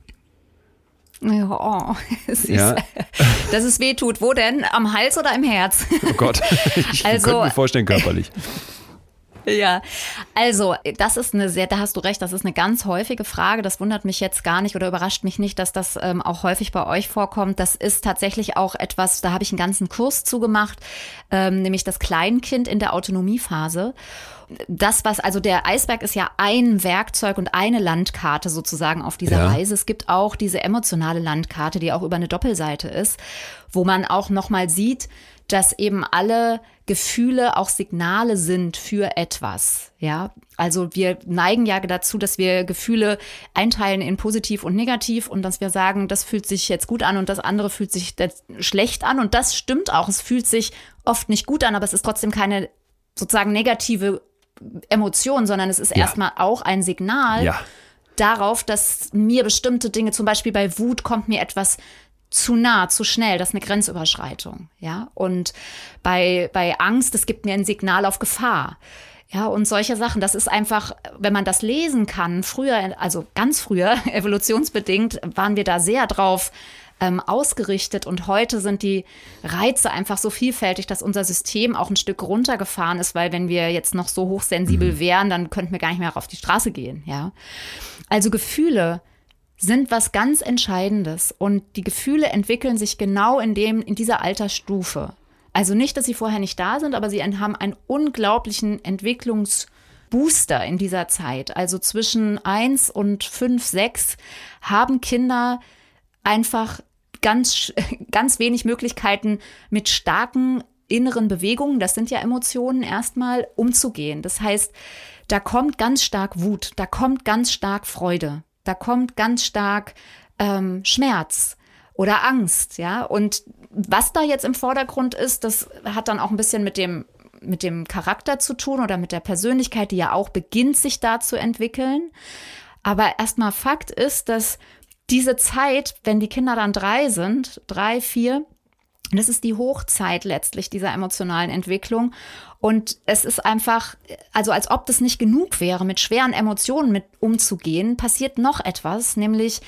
Ja, oh, es ja. dass es weh tut. Wo denn? Am Hals oder im Herz? Oh Gott, ich also, könnte mir vorstellen, körperlich. Ja, also das ist eine sehr, da hast du recht, das ist eine ganz häufige Frage. Das wundert mich jetzt gar nicht oder überrascht mich nicht, dass das ähm, auch häufig bei euch vorkommt. Das ist tatsächlich auch etwas, da habe ich einen ganzen Kurs zugemacht, ähm, nämlich das Kleinkind in der Autonomiephase das, was, also der Eisberg ist ja ein Werkzeug und eine Landkarte sozusagen auf dieser ja. Reise. Es gibt auch diese emotionale Landkarte, die auch über eine Doppelseite ist, wo man auch nochmal sieht, dass eben alle Gefühle auch Signale sind für etwas. Ja, also wir neigen ja dazu, dass wir Gefühle einteilen in positiv und negativ und dass wir sagen, das fühlt sich jetzt gut an und das andere fühlt sich schlecht an und das stimmt auch. Es fühlt sich oft nicht gut an, aber es ist trotzdem keine sozusagen negative Emotion, sondern es ist ja. erstmal auch ein Signal. Ja darauf, dass mir bestimmte Dinge, zum Beispiel bei Wut kommt mir etwas zu nah, zu schnell, das ist eine Grenzüberschreitung, ja. Und bei, bei Angst, es gibt mir ein Signal auf Gefahr. Ja, und solche Sachen, das ist einfach, wenn man das lesen kann, früher, also ganz früher, evolutionsbedingt, waren wir da sehr drauf ähm, ausgerichtet und heute sind die Reize einfach so vielfältig, dass unser System auch ein Stück runtergefahren ist, weil wenn wir jetzt noch so hochsensibel mhm. wären, dann könnten wir gar nicht mehr auf die Straße gehen, ja. Also Gefühle, sind was ganz Entscheidendes und die Gefühle entwickeln sich genau in dem, in dieser Altersstufe. Also nicht, dass sie vorher nicht da sind, aber sie haben einen unglaublichen Entwicklungsbooster in dieser Zeit. Also zwischen eins und fünf, sechs haben Kinder einfach ganz, ganz wenig Möglichkeiten mit starken inneren Bewegungen, das sind ja Emotionen, erstmal umzugehen. Das heißt, da kommt ganz stark Wut, da kommt ganz stark Freude. Da kommt ganz stark ähm, Schmerz oder Angst, ja. Und was da jetzt im Vordergrund ist, das hat dann auch ein bisschen mit dem mit dem Charakter zu tun oder mit der Persönlichkeit, die ja auch beginnt, sich da zu entwickeln. Aber erstmal Fakt ist, dass diese Zeit, wenn die Kinder dann drei sind, drei, vier, das ist die Hochzeit letztlich dieser emotionalen Entwicklung. Und es ist einfach, also als ob das nicht genug wäre, mit schweren Emotionen mit umzugehen, passiert noch etwas, nämlich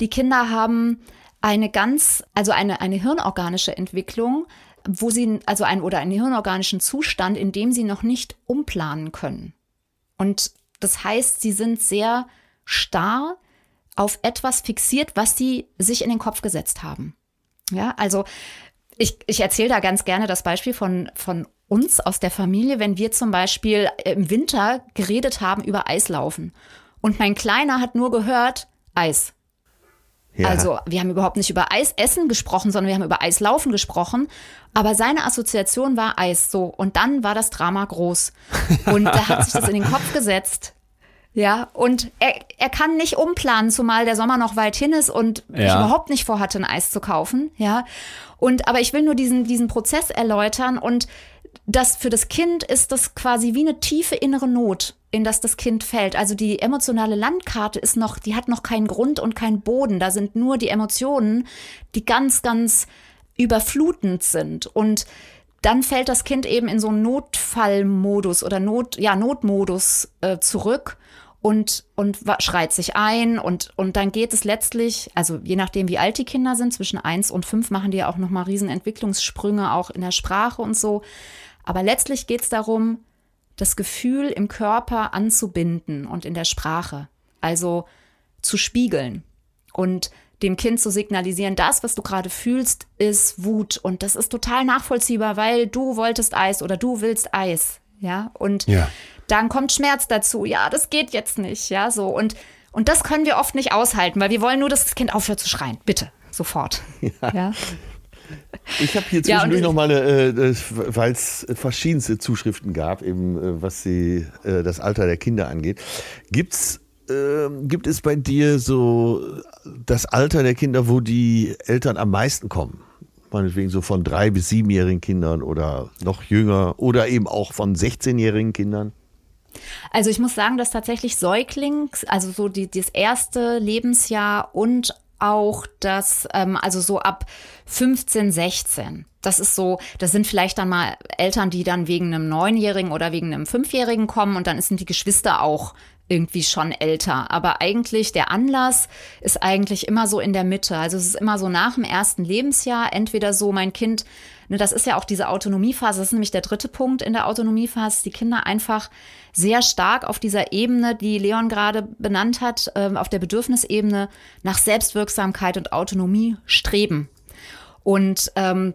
die Kinder haben eine ganz, also eine, eine hirnorganische Entwicklung, wo sie, also ein oder einen hirnorganischen Zustand, in dem sie noch nicht umplanen können. Und das heißt, sie sind sehr starr auf etwas fixiert, was sie sich in den Kopf gesetzt haben. Ja, also ich, ich erzähle da ganz gerne das Beispiel von, von uns aus der Familie, wenn wir zum Beispiel im Winter geredet haben über Eislaufen. Und mein Kleiner hat nur gehört, Eis. Ja. Also wir haben überhaupt nicht über Eisessen gesprochen, sondern wir haben über Eislaufen gesprochen. Aber seine Assoziation war Eis so. Und dann war das Drama groß. Und da hat sich das in den Kopf gesetzt. Ja, und er, er kann nicht umplanen, zumal der Sommer noch weit hin ist und ja. ich überhaupt nicht vorhatte, ein Eis zu kaufen. Ja, und aber ich will nur diesen, diesen Prozess erläutern und das für das Kind ist das quasi wie eine tiefe innere Not, in das das Kind fällt. Also die emotionale Landkarte ist noch, die hat noch keinen Grund und keinen Boden. Da sind nur die Emotionen, die ganz, ganz überflutend sind und dann fällt das Kind eben in so einen Notfallmodus oder Not, ja, Notmodus äh, zurück und, und schreit sich ein und, und dann geht es letztlich, also je nachdem, wie alt die Kinder sind, zwischen eins und fünf machen die ja auch nochmal riesen Entwicklungssprünge, auch in der Sprache und so. Aber letztlich geht es darum, das Gefühl im Körper anzubinden und in der Sprache, also zu spiegeln und dem Kind zu signalisieren, das, was du gerade fühlst, ist Wut. Und das ist total nachvollziehbar, weil du wolltest Eis oder du willst Eis, ja? Und ja dann kommt Schmerz dazu. Ja, das geht jetzt nicht. Ja, so. Und, und das können wir oft nicht aushalten, weil wir wollen nur, dass das Kind aufhört zu schreien. Bitte, sofort. Ja. ja. Ich habe hier zwischendurch ja, noch mal, äh, äh weil es verschiedenste Zuschriften gab, eben äh, was die, äh, das Alter der Kinder angeht. Gibt's äh, gibt es bei dir so das Alter der Kinder, wo die Eltern am meisten kommen? meinetwegen so von drei bis siebenjährigen Kindern oder noch jünger oder eben auch von 16-jährigen Kindern? Also ich muss sagen, dass tatsächlich Säuglings, also so die, das erste Lebensjahr und auch das, ähm, also so ab 15, 16. Das ist so, das sind vielleicht dann mal Eltern, die dann wegen einem Neunjährigen oder wegen einem Fünfjährigen kommen und dann sind die Geschwister auch irgendwie schon älter. Aber eigentlich der Anlass ist eigentlich immer so in der Mitte. Also es ist immer so nach dem ersten Lebensjahr, entweder so mein Kind, ne, das ist ja auch diese Autonomiephase, das ist nämlich der dritte Punkt in der Autonomiephase, die Kinder einfach sehr stark auf dieser Ebene, die Leon gerade benannt hat, äh, auf der Bedürfnisebene nach Selbstwirksamkeit und Autonomie streben. Und ähm,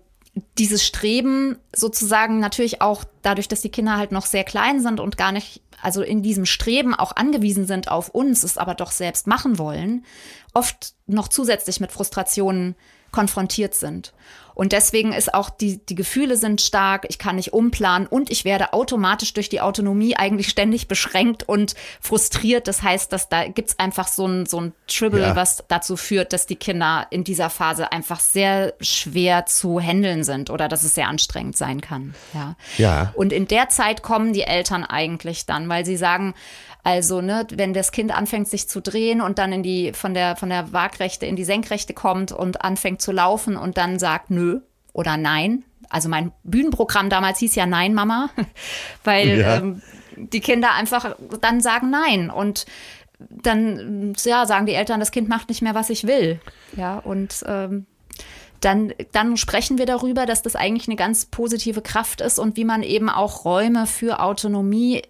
dieses Streben sozusagen natürlich auch dadurch, dass die Kinder halt noch sehr klein sind und gar nicht also in diesem Streben auch angewiesen sind auf uns, es aber doch selbst machen wollen, oft noch zusätzlich mit Frustrationen konfrontiert sind. Und deswegen ist auch die, die Gefühle sind stark, ich kann nicht umplanen und ich werde automatisch durch die Autonomie eigentlich ständig beschränkt und frustriert. Das heißt, dass da gibt's einfach so ein, so ein Tribble, ja. was dazu führt, dass die Kinder in dieser Phase einfach sehr schwer zu handeln sind oder dass es sehr anstrengend sein kann. Ja. ja. Und in der Zeit kommen die Eltern eigentlich dann, weil sie sagen, also, ne, wenn das Kind anfängt, sich zu drehen und dann in die, von der, von der Waagrechte in die Senkrechte kommt und anfängt zu laufen und dann sagt nö oder nein. Also mein Bühnenprogramm damals hieß ja Nein, Mama, weil ja. ähm, die Kinder einfach dann sagen Nein und dann ja, sagen die Eltern, das Kind macht nicht mehr, was ich will. Ja, und ähm, dann, dann sprechen wir darüber, dass das eigentlich eine ganz positive Kraft ist und wie man eben auch Räume für Autonomie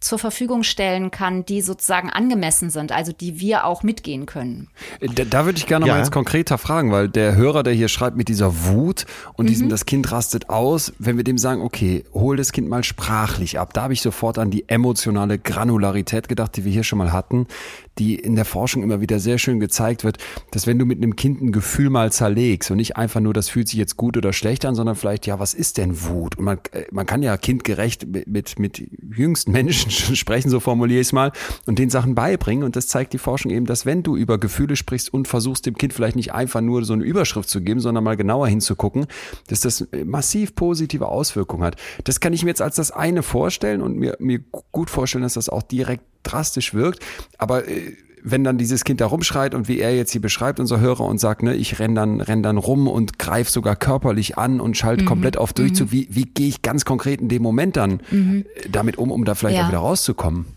zur Verfügung stellen kann, die sozusagen angemessen sind, also die wir auch mitgehen können. Da, da würde ich gerne ja. mal jetzt konkreter fragen, weil der Hörer, der hier schreibt mit dieser Wut und mhm. diesem, das Kind rastet aus, wenn wir dem sagen, okay, hol das Kind mal sprachlich ab, da habe ich sofort an die emotionale Granularität gedacht, die wir hier schon mal hatten, die in der Forschung immer wieder sehr schön gezeigt wird, dass wenn du mit einem Kind ein Gefühl mal zerlegst und nicht einfach nur, das fühlt sich jetzt gut oder schlecht an, sondern vielleicht, ja, was ist denn Wut? Und man, äh, man kann ja kindgerecht mit, mit, mit jüngsten Menschen Menschen sprechen, so formuliere ich es mal, und den Sachen beibringen. Und das zeigt die Forschung eben, dass wenn du über Gefühle sprichst und versuchst dem Kind vielleicht nicht einfach nur so eine Überschrift zu geben, sondern mal genauer hinzugucken, dass das massiv positive Auswirkungen hat. Das kann ich mir jetzt als das eine vorstellen und mir, mir gut vorstellen, dass das auch direkt drastisch wirkt. Aber äh, wenn dann dieses Kind da rumschreit und wie er jetzt hier beschreibt, unser Hörer, und sagt, ne, ich renn dann, renn dann rum und greife sogar körperlich an und schalte mhm. komplett auf Durchzug, mhm. wie, wie gehe ich ganz konkret in dem Moment dann mhm. damit um, um da vielleicht ja. auch wieder rauszukommen?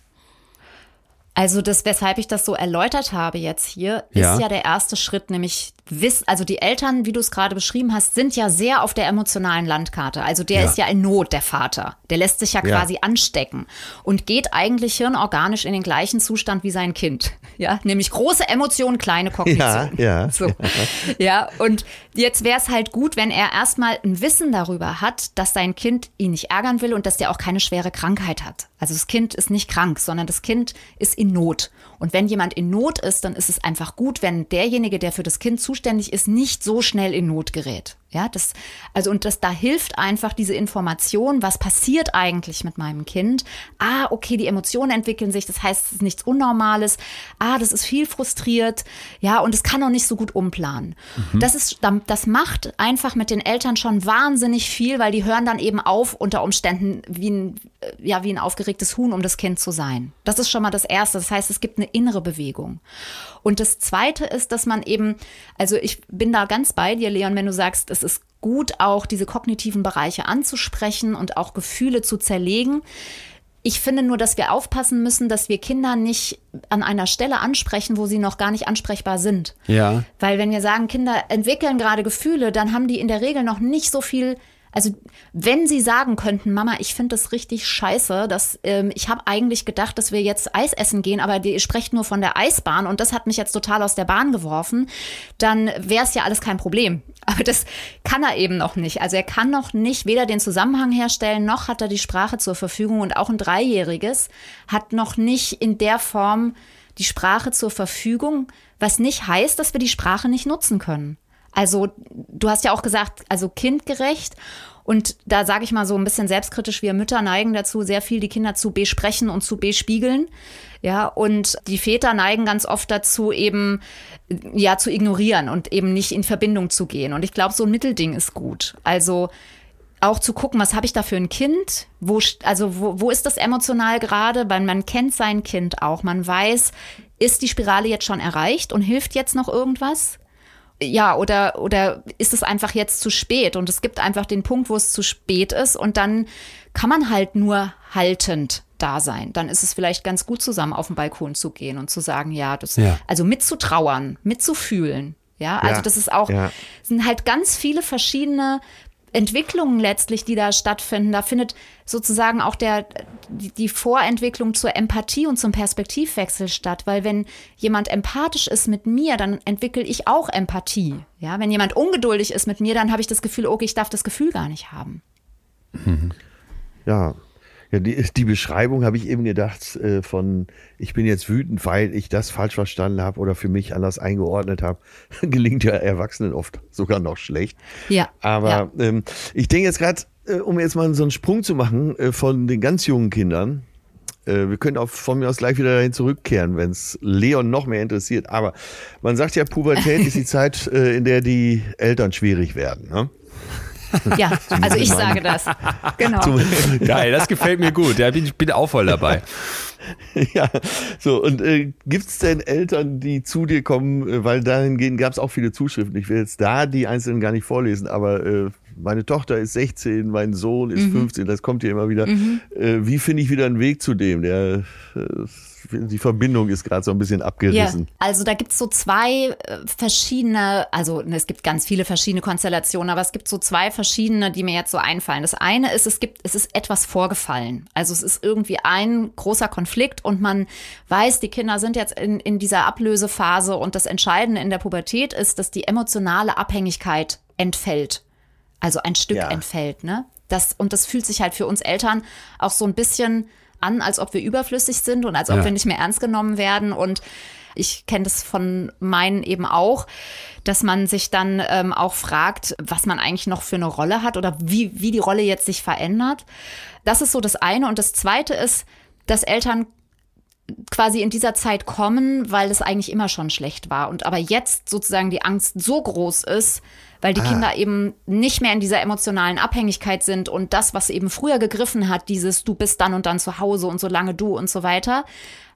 Also das, weshalb ich das so erläutert habe jetzt hier, ist ja, ja der erste Schritt, nämlich wissen, also die Eltern, wie du es gerade beschrieben hast, sind ja sehr auf der emotionalen Landkarte. Also der ja. ist ja in Not, der Vater. Der lässt sich ja, ja quasi anstecken und geht eigentlich hirnorganisch in den gleichen Zustand wie sein Kind. Ja, nämlich große Emotionen, kleine Kognition. Ja, ja. So. ja, und jetzt wäre es halt gut, wenn er erstmal ein Wissen darüber hat, dass sein Kind ihn nicht ärgern will und dass der auch keine schwere Krankheit hat. Also das Kind ist nicht krank, sondern das Kind ist in Not. Und wenn jemand in Not ist, dann ist es einfach gut, wenn derjenige, der für das Kind zuständig ist, nicht so schnell in Not gerät. Ja, das, also, und das, da hilft einfach diese Information, was passiert eigentlich mit meinem Kind? Ah, okay, die Emotionen entwickeln sich, das heißt, es ist nichts Unnormales. Ah, das ist viel frustriert. Ja, und es kann auch nicht so gut umplanen. Mhm. Das ist, das macht einfach mit den Eltern schon wahnsinnig viel, weil die hören dann eben auf, unter Umständen wie ein, ja, wie ein aufgeregtes Huhn, um das Kind zu sein. Das ist schon mal das Erste. Das heißt, es gibt eine innere Bewegung. Und das Zweite ist, dass man eben, also ich bin da ganz bei dir, Leon, wenn du sagst, es ist gut, auch diese kognitiven Bereiche anzusprechen und auch Gefühle zu zerlegen. Ich finde nur, dass wir aufpassen müssen, dass wir Kinder nicht an einer Stelle ansprechen, wo sie noch gar nicht ansprechbar sind. Ja. Weil wenn wir sagen, Kinder entwickeln gerade Gefühle, dann haben die in der Regel noch nicht so viel also wenn sie sagen könnten, Mama, ich finde das richtig scheiße, dass ähm, ich habe eigentlich gedacht, dass wir jetzt Eis essen gehen, aber ihr sprecht nur von der Eisbahn und das hat mich jetzt total aus der Bahn geworfen, dann wäre es ja alles kein Problem. Aber das kann er eben noch nicht. Also er kann noch nicht weder den Zusammenhang herstellen, noch hat er die Sprache zur Verfügung und auch ein Dreijähriges hat noch nicht in der Form die Sprache zur Verfügung, was nicht heißt, dass wir die Sprache nicht nutzen können. Also du hast ja auch gesagt, also kindgerecht. Und da sage ich mal so ein bisschen selbstkritisch, wir Mütter neigen dazu, sehr viel die Kinder zu besprechen und zu bespiegeln. Ja, und die Väter neigen ganz oft dazu, eben ja zu ignorieren und eben nicht in Verbindung zu gehen. Und ich glaube, so ein Mittelding ist gut. Also auch zu gucken, was habe ich da für ein Kind? Wo, also wo, wo ist das emotional gerade? Weil man kennt sein Kind auch. Man weiß, ist die Spirale jetzt schon erreicht und hilft jetzt noch irgendwas? Ja, oder, oder ist es einfach jetzt zu spät? Und es gibt einfach den Punkt, wo es zu spät ist und dann kann man halt nur haltend da sein. Dann ist es vielleicht ganz gut, zusammen auf den Balkon zu gehen und zu sagen, ja, das, ja. also mitzutrauern, mitzufühlen. Ja, also ja, das ist auch, ja. sind halt ganz viele verschiedene Entwicklungen letztlich, die da stattfinden. Da findet sozusagen auch der, die Vorentwicklung zur Empathie und zum Perspektivwechsel statt. Weil wenn jemand empathisch ist mit mir, dann entwickle ich auch Empathie. Ja, wenn jemand ungeduldig ist mit mir, dann habe ich das Gefühl, okay, ich darf das Gefühl gar nicht haben. Ja, ja, die, die Beschreibung habe ich eben gedacht äh, von, ich bin jetzt wütend, weil ich das falsch verstanden habe oder für mich anders eingeordnet habe. Gelingt ja Erwachsenen oft sogar noch schlecht. Ja. Aber ja. Ähm, ich denke jetzt gerade, äh, um jetzt mal so einen Sprung zu machen äh, von den ganz jungen Kindern. Äh, wir können auch von mir aus gleich wieder dahin zurückkehren, wenn es Leon noch mehr interessiert. Aber man sagt ja, Pubertät ist die Zeit, äh, in der die Eltern schwierig werden. Ne? Ja, also ich sage das. Genau. Geil, das gefällt mir gut. Ja, ich bin auch voll dabei. Ja, so, und äh, gibt es denn Eltern, die zu dir kommen, äh, weil dahingehend gab es auch viele Zuschriften. Ich will jetzt da die einzelnen gar nicht vorlesen, aber äh, meine Tochter ist 16, mein Sohn ist mhm. 15, das kommt ja immer wieder. Mhm. Äh, wie finde ich wieder einen Weg zu dem? Der, äh, die Verbindung ist gerade so ein bisschen abgerissen. Ja, also da gibt es so zwei äh, verschiedene, also ne, es gibt ganz viele verschiedene Konstellationen, aber es gibt so zwei verschiedene, die mir jetzt so einfallen. Das eine ist, es gibt, es ist etwas vorgefallen. Also es ist irgendwie ein großer Konflikt und man weiß, die Kinder sind jetzt in, in dieser Ablösephase und das Entscheidende in der Pubertät ist, dass die emotionale Abhängigkeit entfällt also ein Stück ja. entfällt, ne? Das, und das fühlt sich halt für uns Eltern auch so ein bisschen an, als ob wir überflüssig sind und als ob ja. wir nicht mehr ernst genommen werden. Und ich kenne das von meinen eben auch, dass man sich dann ähm, auch fragt, was man eigentlich noch für eine Rolle hat oder wie, wie die Rolle jetzt sich verändert. Das ist so das eine. Und das zweite ist, dass Eltern quasi in dieser Zeit kommen, weil es eigentlich immer schon schlecht war. Und aber jetzt sozusagen die Angst so groß ist, weil die ah. Kinder eben nicht mehr in dieser emotionalen Abhängigkeit sind und das, was eben früher gegriffen hat, dieses du bist dann und dann zu Hause und solange du und so weiter.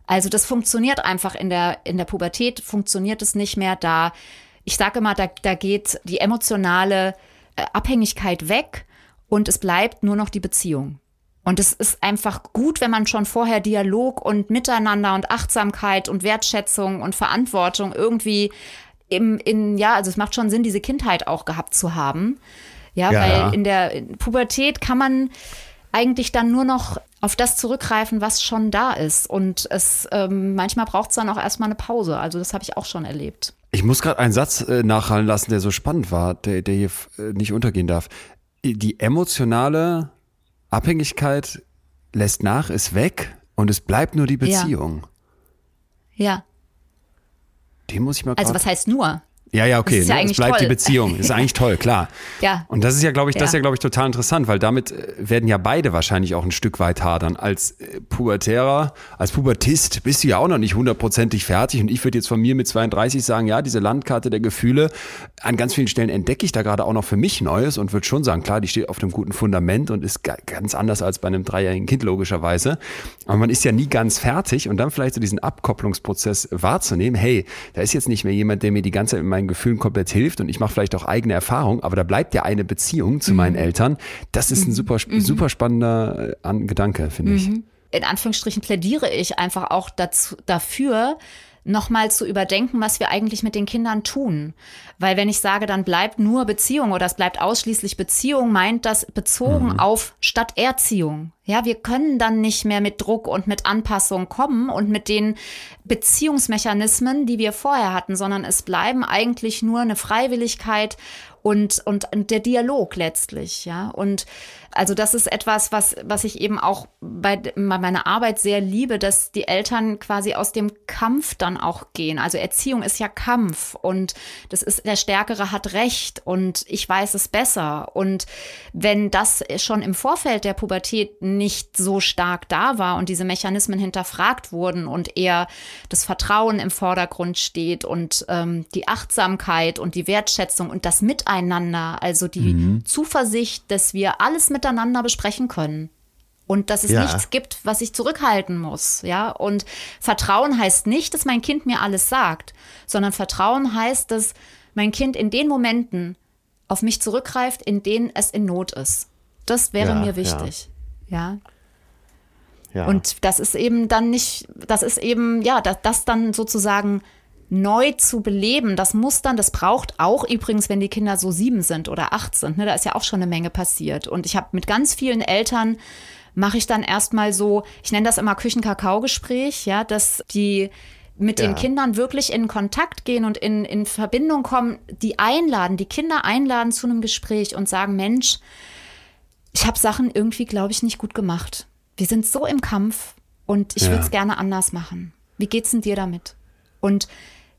Also das funktioniert einfach in der, in der Pubertät, funktioniert es nicht mehr da. Ich sage immer, da, da geht die emotionale äh, Abhängigkeit weg und es bleibt nur noch die Beziehung. Und es ist einfach gut, wenn man schon vorher Dialog und Miteinander und Achtsamkeit und Wertschätzung und Verantwortung irgendwie im, in, ja, also es macht schon Sinn, diese Kindheit auch gehabt zu haben. Ja, ja. weil in der Pubertät kann man eigentlich dann nur noch auf das zurückgreifen, was schon da ist. Und es ähm, manchmal braucht es dann auch erstmal eine Pause. Also das habe ich auch schon erlebt. Ich muss gerade einen Satz äh, nachhallen lassen, der so spannend war, der, der hier äh, nicht untergehen darf. Die emotionale Abhängigkeit lässt nach, ist weg und es bleibt nur die Beziehung. Ja. ja. Den muss ich mal Also was heißt nur? Ja, ja, okay. Ja ne? Es bleibt toll. die Beziehung. Ist eigentlich toll, klar. Ja. Und das ist ja, glaube ich, das ist ja, glaube ich, total interessant, weil damit äh, werden ja beide wahrscheinlich auch ein Stück weit hadern. Als äh, Pubertärer, als Pubertist bist du ja auch noch nicht hundertprozentig fertig. Und ich würde jetzt von mir mit 32 sagen, ja, diese Landkarte der Gefühle, an ganz vielen Stellen entdecke ich da gerade auch noch für mich Neues und würde schon sagen, klar, die steht auf einem guten Fundament und ist ganz anders als bei einem dreijährigen Kind logischerweise. Aber man ist ja nie ganz fertig und dann vielleicht so diesen Abkopplungsprozess wahrzunehmen, hey, da ist jetzt nicht mehr jemand, der mir die ganze Zeit in meinen meinen Gefühlen komplett hilft und ich mache vielleicht auch eigene Erfahrungen, aber da bleibt ja eine Beziehung zu mhm. meinen Eltern. Das ist ein mhm. super, mhm. super spannender äh, Gedanke, finde ich. Mhm. In Anführungsstrichen plädiere ich einfach auch dazu, dafür, nochmal zu überdenken, was wir eigentlich mit den Kindern tun. Weil wenn ich sage, dann bleibt nur Beziehung oder es bleibt ausschließlich Beziehung, meint das bezogen mhm. auf statt Erziehung. Ja, wir können dann nicht mehr mit Druck und mit Anpassung kommen und mit den Beziehungsmechanismen, die wir vorher hatten, sondern es bleiben eigentlich nur eine Freiwilligkeit und, und, und der Dialog letztlich, ja. Und also das ist etwas, was, was ich eben auch bei, bei meiner Arbeit sehr liebe, dass die Eltern quasi aus dem Kampf dann auch gehen. Also Erziehung ist ja Kampf und das ist, der Stärkere hat Recht und ich weiß es besser. Und wenn das schon im Vorfeld der Pubertät nicht so stark da war und diese Mechanismen hinterfragt wurden und eher das Vertrauen im Vordergrund steht und ähm, die Achtsamkeit und die Wertschätzung und das Miteinander, also die mhm. Zuversicht, dass wir alles mit miteinander besprechen können. Und dass es ja. nichts gibt, was ich zurückhalten muss, ja. Und Vertrauen heißt nicht, dass mein Kind mir alles sagt, sondern Vertrauen heißt, dass mein Kind in den Momenten auf mich zurückgreift, in denen es in Not ist. Das wäre ja, mir wichtig, ja. ja. Und das ist eben dann nicht, das ist eben, ja, das, das dann sozusagen neu zu beleben, das muss dann, das braucht auch übrigens, wenn die Kinder so sieben sind oder acht sind, ne, da ist ja auch schon eine Menge passiert. Und ich habe mit ganz vielen Eltern mache ich dann erstmal so, ich nenne das immer Küchenkakao-Gespräch, ja, dass die mit ja. den Kindern wirklich in Kontakt gehen und in, in Verbindung kommen, die einladen, die Kinder einladen zu einem Gespräch und sagen, Mensch, ich habe Sachen irgendwie, glaube ich, nicht gut gemacht. Wir sind so im Kampf und ich ja. würde es gerne anders machen. Wie geht's denn dir damit? Und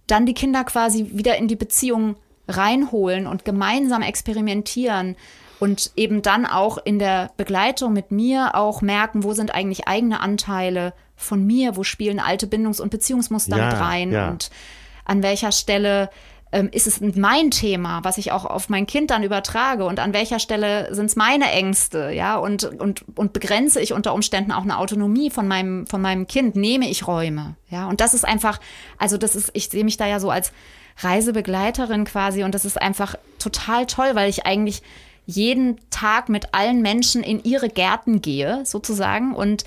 dann die Kinder quasi wieder in die Beziehung reinholen und gemeinsam experimentieren und eben dann auch in der Begleitung mit mir auch merken, wo sind eigentlich eigene Anteile von mir, wo spielen alte Bindungs- und Beziehungsmuster ja, mit rein ja. und an welcher Stelle ähm, ist es mein Thema, was ich auch auf mein Kind dann übertrage? Und an welcher Stelle sind es meine Ängste, ja, und, und, und begrenze ich unter Umständen auch eine Autonomie von meinem, von meinem Kind, nehme ich Räume, ja, und das ist einfach, also das ist, ich sehe mich da ja so als Reisebegleiterin quasi und das ist einfach total toll, weil ich eigentlich jeden Tag mit allen Menschen in ihre Gärten gehe, sozusagen, und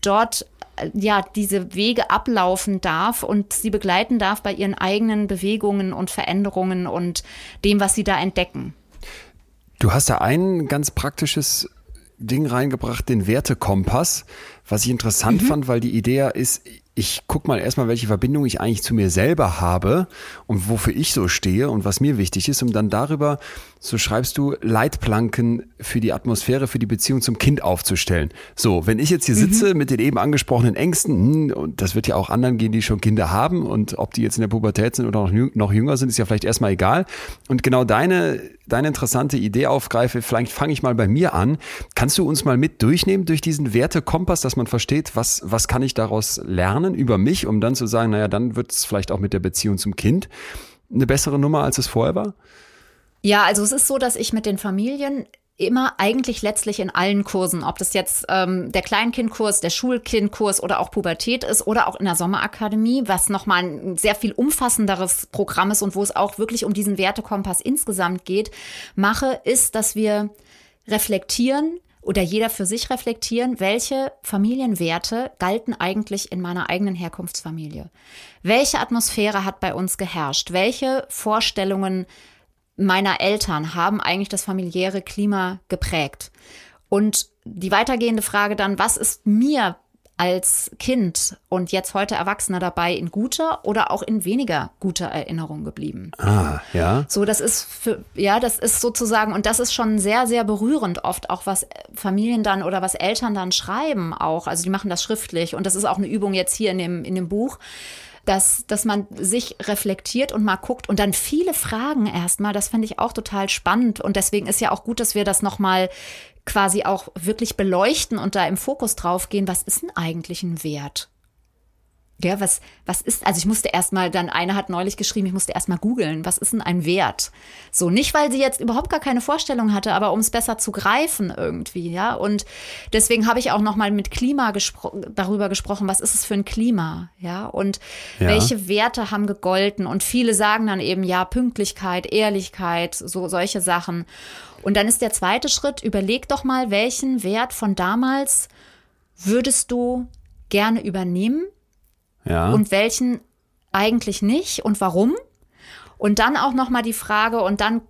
dort ja, diese Wege ablaufen darf und sie begleiten darf bei ihren eigenen Bewegungen und Veränderungen und dem, was sie da entdecken. Du hast da ein ganz praktisches Ding reingebracht, den Wertekompass, was ich interessant mhm. fand, weil die Idee ist, ich guck mal erstmal, welche Verbindung ich eigentlich zu mir selber habe und wofür ich so stehe und was mir wichtig ist, um dann darüber, so schreibst du, Leitplanken für die Atmosphäre, für die Beziehung zum Kind aufzustellen. So, wenn ich jetzt hier Mhm. sitze mit den eben angesprochenen Ängsten, hm, und das wird ja auch anderen gehen, die schon Kinder haben und ob die jetzt in der Pubertät sind oder noch jünger sind, ist ja vielleicht erstmal egal. Und genau deine, deine interessante Idee aufgreife, vielleicht fange ich mal bei mir an. Kannst du uns mal mit durchnehmen durch diesen Wertekompass, dass man versteht, was, was kann ich daraus lernen über mich, um dann zu sagen, naja, dann wird es vielleicht auch mit der Beziehung zum Kind eine bessere Nummer, als es vorher war? Ja, also es ist so, dass ich mit den Familien immer eigentlich letztlich in allen Kursen, ob das jetzt ähm, der Kleinkindkurs, der Schulkindkurs oder auch Pubertät ist oder auch in der Sommerakademie, was nochmal ein sehr viel umfassenderes Programm ist und wo es auch wirklich um diesen Wertekompass insgesamt geht, mache, ist, dass wir reflektieren oder jeder für sich reflektieren, welche Familienwerte galten eigentlich in meiner eigenen Herkunftsfamilie. Welche Atmosphäre hat bei uns geherrscht? Welche Vorstellungen meiner Eltern haben eigentlich das familiäre Klima geprägt? Und die weitergehende Frage dann, was ist mir als Kind und jetzt heute Erwachsener dabei in guter oder auch in weniger guter Erinnerung geblieben? Ah, ja. So, das ist für, ja, das ist sozusagen, und das ist schon sehr, sehr berührend oft auch, was Familien dann oder was Eltern dann schreiben auch. Also die machen das schriftlich und das ist auch eine Übung jetzt hier in dem, in dem Buch. Dass, dass man sich reflektiert und mal guckt und dann viele Fragen erstmal, das finde ich auch total spannend und deswegen ist ja auch gut, dass wir das nochmal quasi auch wirklich beleuchten und da im Fokus drauf gehen, was ist denn eigentlich ein Wert? Ja, was, was ist, also ich musste erstmal, dann eine hat neulich geschrieben, ich musste erstmal googeln, was ist denn ein Wert? So, nicht weil sie jetzt überhaupt gar keine Vorstellung hatte, aber um es besser zu greifen irgendwie, ja. Und deswegen habe ich auch nochmal mit Klima gespro darüber gesprochen, was ist es für ein Klima, ja? Und Ja. welche Werte haben gegolten? Und viele sagen dann eben, ja, Pünktlichkeit, Ehrlichkeit, so solche Sachen. Und dann ist der zweite Schritt, überleg doch mal, welchen Wert von damals würdest du gerne übernehmen? Ja. und welchen eigentlich nicht und warum. Und dann auch noch mal die Frage und dann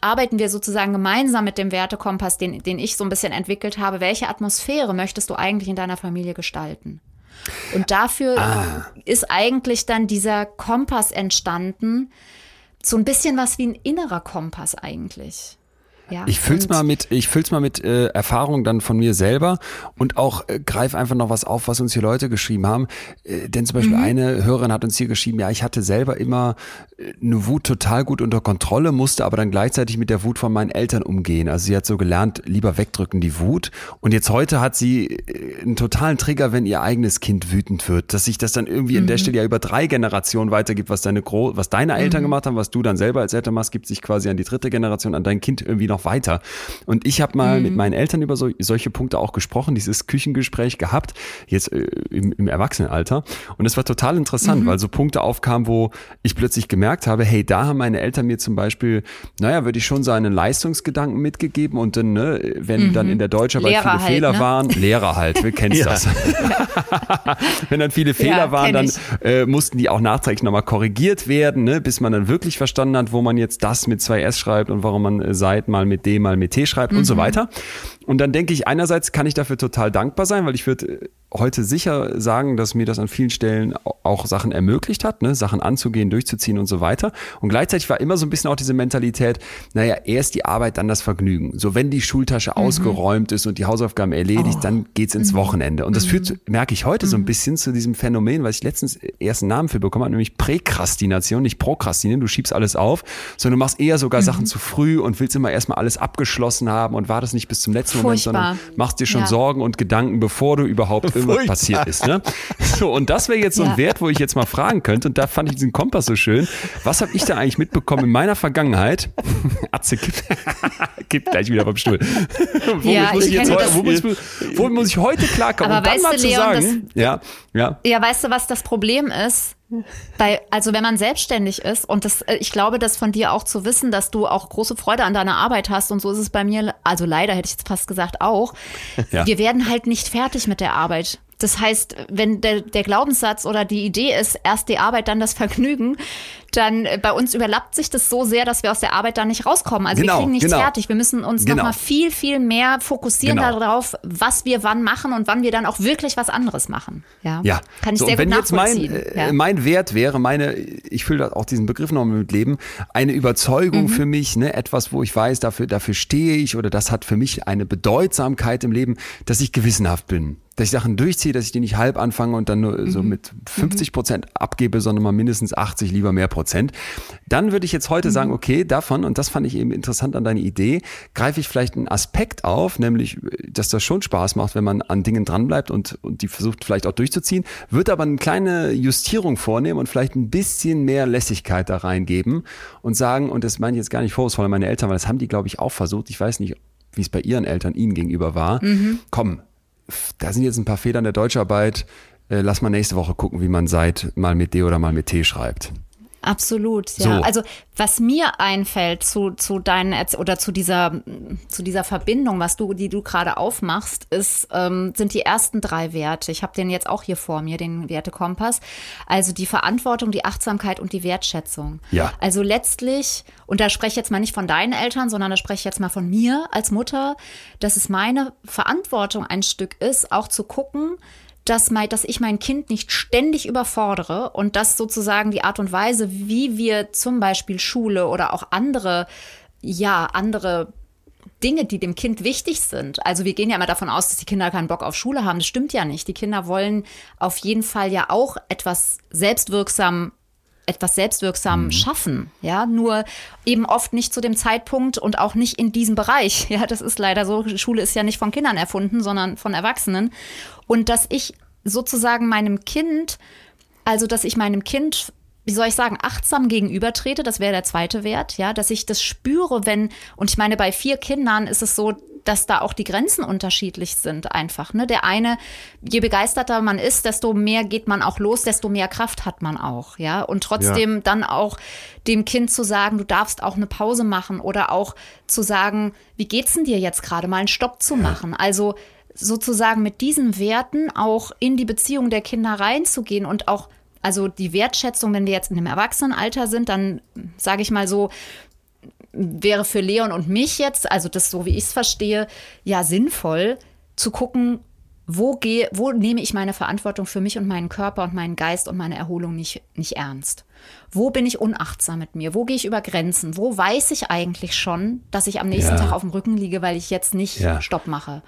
arbeiten wir sozusagen gemeinsam mit dem Wertekompass, den, den ich so ein bisschen entwickelt habe. Welche Atmosphäre möchtest du eigentlich in deiner Familie gestalten? Und dafür ist eigentlich dann dieser Kompass entstanden, so ein bisschen was wie ein innerer Kompass eigentlich. Ja, Ich füll's mal mit, ich füll's mal mit äh, Erfahrung dann von mir selber und auch äh, greif einfach noch was auf, was uns hier Leute geschrieben haben. Äh, denn zum Beispiel eine Hörerin hat uns hier geschrieben, ja, ich hatte selber immer eine Wut total gut unter Kontrolle, musste aber dann gleichzeitig mit der Wut von meinen Eltern umgehen. Also sie hat so gelernt, lieber wegdrücken die Wut. Und jetzt heute hat sie äh, einen totalen Trigger, wenn ihr eigenes Kind wütend wird, dass sich das dann irgendwie in der Stelle ja über drei Generationen weitergibt, was deine Gro was deine Eltern gemacht haben, was du dann selber als Eltern machst, gibt sich quasi an die dritte Generation, an dein Kind irgendwie noch weiter. Und ich habe mal mit meinen Eltern über so, solche Punkte auch gesprochen, dieses Küchengespräch gehabt, jetzt äh, im, im Erwachsenenalter. Und es war total interessant, weil so Punkte aufkamen, wo ich plötzlich gemerkt habe, hey, da haben meine Eltern mir zum Beispiel, naja, würde ich schon sagen, einen Leistungsgedanken mitgegeben und dann, ne, wenn dann in der Deutscharbeit Lehrer viele halt, Fehler ne? waren, Lehrer halt, wir kennst Ja. das. wenn dann viele Fehler Ja, waren, dann äh, mussten die auch nachträglich nochmal korrigiert werden, ne, bis man dann wirklich verstanden hat, wo man jetzt das mit zwei S schreibt und warum man äh, seit mal mit D mal mit T schreibt und so weiter. Und dann denke ich, einerseits kann ich dafür total dankbar sein, weil ich würde äh, heute sicher sagen, dass mir das an vielen Stellen au- auch Sachen ermöglicht hat, ne, Sachen anzugehen, durchzuziehen und so weiter. Und gleichzeitig war immer so ein bisschen auch diese Mentalität, naja, erst die Arbeit, dann das Vergnügen. So wenn die Schultasche ausgeräumt ist und die Hausaufgaben erledigt, dann geht's ins Wochenende. Und das führt, merke ich heute so ein bisschen zu diesem Phänomen, weil ich letztens erst einen Namen für bekommen habe, nämlich Präkrastination, nicht Prokrastinieren, du schiebst alles auf, sondern du machst eher sogar Sachen zu früh und willst immer erstmal alles abgeschlossen haben und wartest nicht bis zum letzten Moment, Furchtbar. sondern machst dir schon Ja. Sorgen und Gedanken, bevor du überhaupt irgendwas Furchtbar. passiert ist. Ne? So, und das wäre jetzt so ein Ja. Wert, wo ich jetzt mal fragen könnte, und da fand ich diesen Kompass so schön. Was habe ich da eigentlich mitbekommen in meiner Vergangenheit? Atze kippt, kippt gleich wieder vom Stuhl. womit, Ja, muss ich jetzt heute, das. womit, womit muss ich heute klarkommen? Aber und dann weißt mal du, zu Leon, sagen, ja, ja, Ja, weißt du, was das Problem ist? Bei, also wenn man selbstständig ist und das, äh, ich glaube, das von dir auch zu wissen, dass du auch große Freude an deiner Arbeit hast und so ist es bei mir, also leider hätte ich jetzt fast gesagt auch. Ja. Wir werden halt nicht fertig mit der Arbeit. Das heißt, wenn der, der Glaubenssatz oder die Idee ist, erst die Arbeit, dann das Vergnügen, dann äh, bei uns überlappt sich das so sehr, dass wir aus der Arbeit da nicht rauskommen. Also Genau, wir kriegen nichts genau. fertig. Wir müssen uns Genau. nochmal viel, viel mehr fokussieren Genau. darauf, was wir wann machen und wann wir dann auch wirklich was anderes machen. Ja, Ja, kann ich so, sehr wenn gut jetzt mein, nachvollziehen. äh, ja. mein Wert wäre, meine, ich fülle auch diesen Begriff nochmal mit Leben, eine Mhm. Überzeugung für mich, ne, etwas, wo ich weiß, dafür, dafür stehe ich oder das hat für mich eine Bedeutsamkeit im Leben, dass ich gewissenhaft bin. Dass ich Sachen durchziehe, dass ich die nicht halb anfange und dann nur Mhm. so mit 50 Prozent abgebe, sondern mal mindestens 80, lieber mehr Prozent. Dann würde ich jetzt heute Mhm. sagen, okay, davon, und das fand ich eben interessant an deine Idee, greife ich vielleicht einen Aspekt auf, nämlich, dass das schon Spaß macht, wenn man an Dingen dranbleibt und, und die versucht vielleicht auch durchzuziehen, würde aber eine kleine Justierung vornehmen und vielleicht ein bisschen mehr Lässigkeit da reingeben und sagen, und das meine ich jetzt gar nicht vorwurfsvoll an meine Eltern, weil das haben die, glaube ich, auch versucht. Ich weiß nicht, wie es bei ihren Eltern ihnen gegenüber war. Komm, f- da sind jetzt ein paar Fehler in der Deutscharbeit. Äh, lass mal nächste Woche gucken, wie man seit mal mit D oder mal mit T schreibt. Absolut, ja. So. Also was mir einfällt zu, zu deinen Erz- oder zu dieser zu dieser Verbindung, was du, die du gerade aufmachst, ist ähm, sind die ersten drei Werte. Ich habe den jetzt auch hier vor mir, den Wertekompass. Also die Verantwortung, die Achtsamkeit und die Wertschätzung. Ja. Also letztlich und da spreche ich jetzt mal nicht von deinen Eltern, sondern da spreche ich jetzt mal von mir als Mutter, dass es meine Verantwortung ein Stück ist, auch zu gucken, dass, mein, dass ich mein Kind nicht ständig überfordere und dass sozusagen die Art und Weise, wie wir zum Beispiel Schule oder auch andere, ja, andere Dinge, die dem Kind wichtig sind. Also wir gehen ja immer davon aus, dass die Kinder keinen Bock auf Schule haben. Das stimmt ja nicht. Die Kinder wollen auf jeden Fall ja auch etwas selbstwirksam etwas selbstwirksam schaffen, ja, nur eben oft nicht zu dem Zeitpunkt und auch nicht in diesem Bereich. Ja, das ist leider so. Schule ist ja nicht von Kindern erfunden, sondern von Erwachsenen. Und dass ich sozusagen meinem Kind, also dass ich meinem Kind wie soll ich sagen, achtsam gegenübertrete, das wäre der zweite Wert, ja, dass ich das spüre, wenn, und ich meine, bei vier Kindern ist es so, dass da auch die Grenzen unterschiedlich sind einfach. Ne? Der eine, je begeisterter man ist, desto mehr geht man auch los, desto mehr Kraft hat man auch, ja. Und trotzdem dann auch dem Kind zu sagen, du darfst auch eine Pause machen oder auch zu sagen, wie geht's denn dir jetzt gerade, mal einen Stopp zu machen. Also sozusagen mit diesen Werten auch in die Beziehung der Kinder reinzugehen und auch also die Wertschätzung, wenn wir jetzt in einem Erwachsenenalter sind, dann sage ich mal so, wäre für Leon und mich jetzt, also das so wie ich es verstehe, ja sinnvoll zu gucken, wo gehe, wo nehme ich meine Verantwortung für mich und meinen Körper und meinen Geist und meine Erholung nicht, nicht ernst? Wo bin ich unachtsam mit mir? Wo gehe ich über Grenzen? Wo weiß ich eigentlich schon, dass ich am nächsten Ja. Tag auf dem Rücken liege, weil ich jetzt nicht Ja. Stopp mache?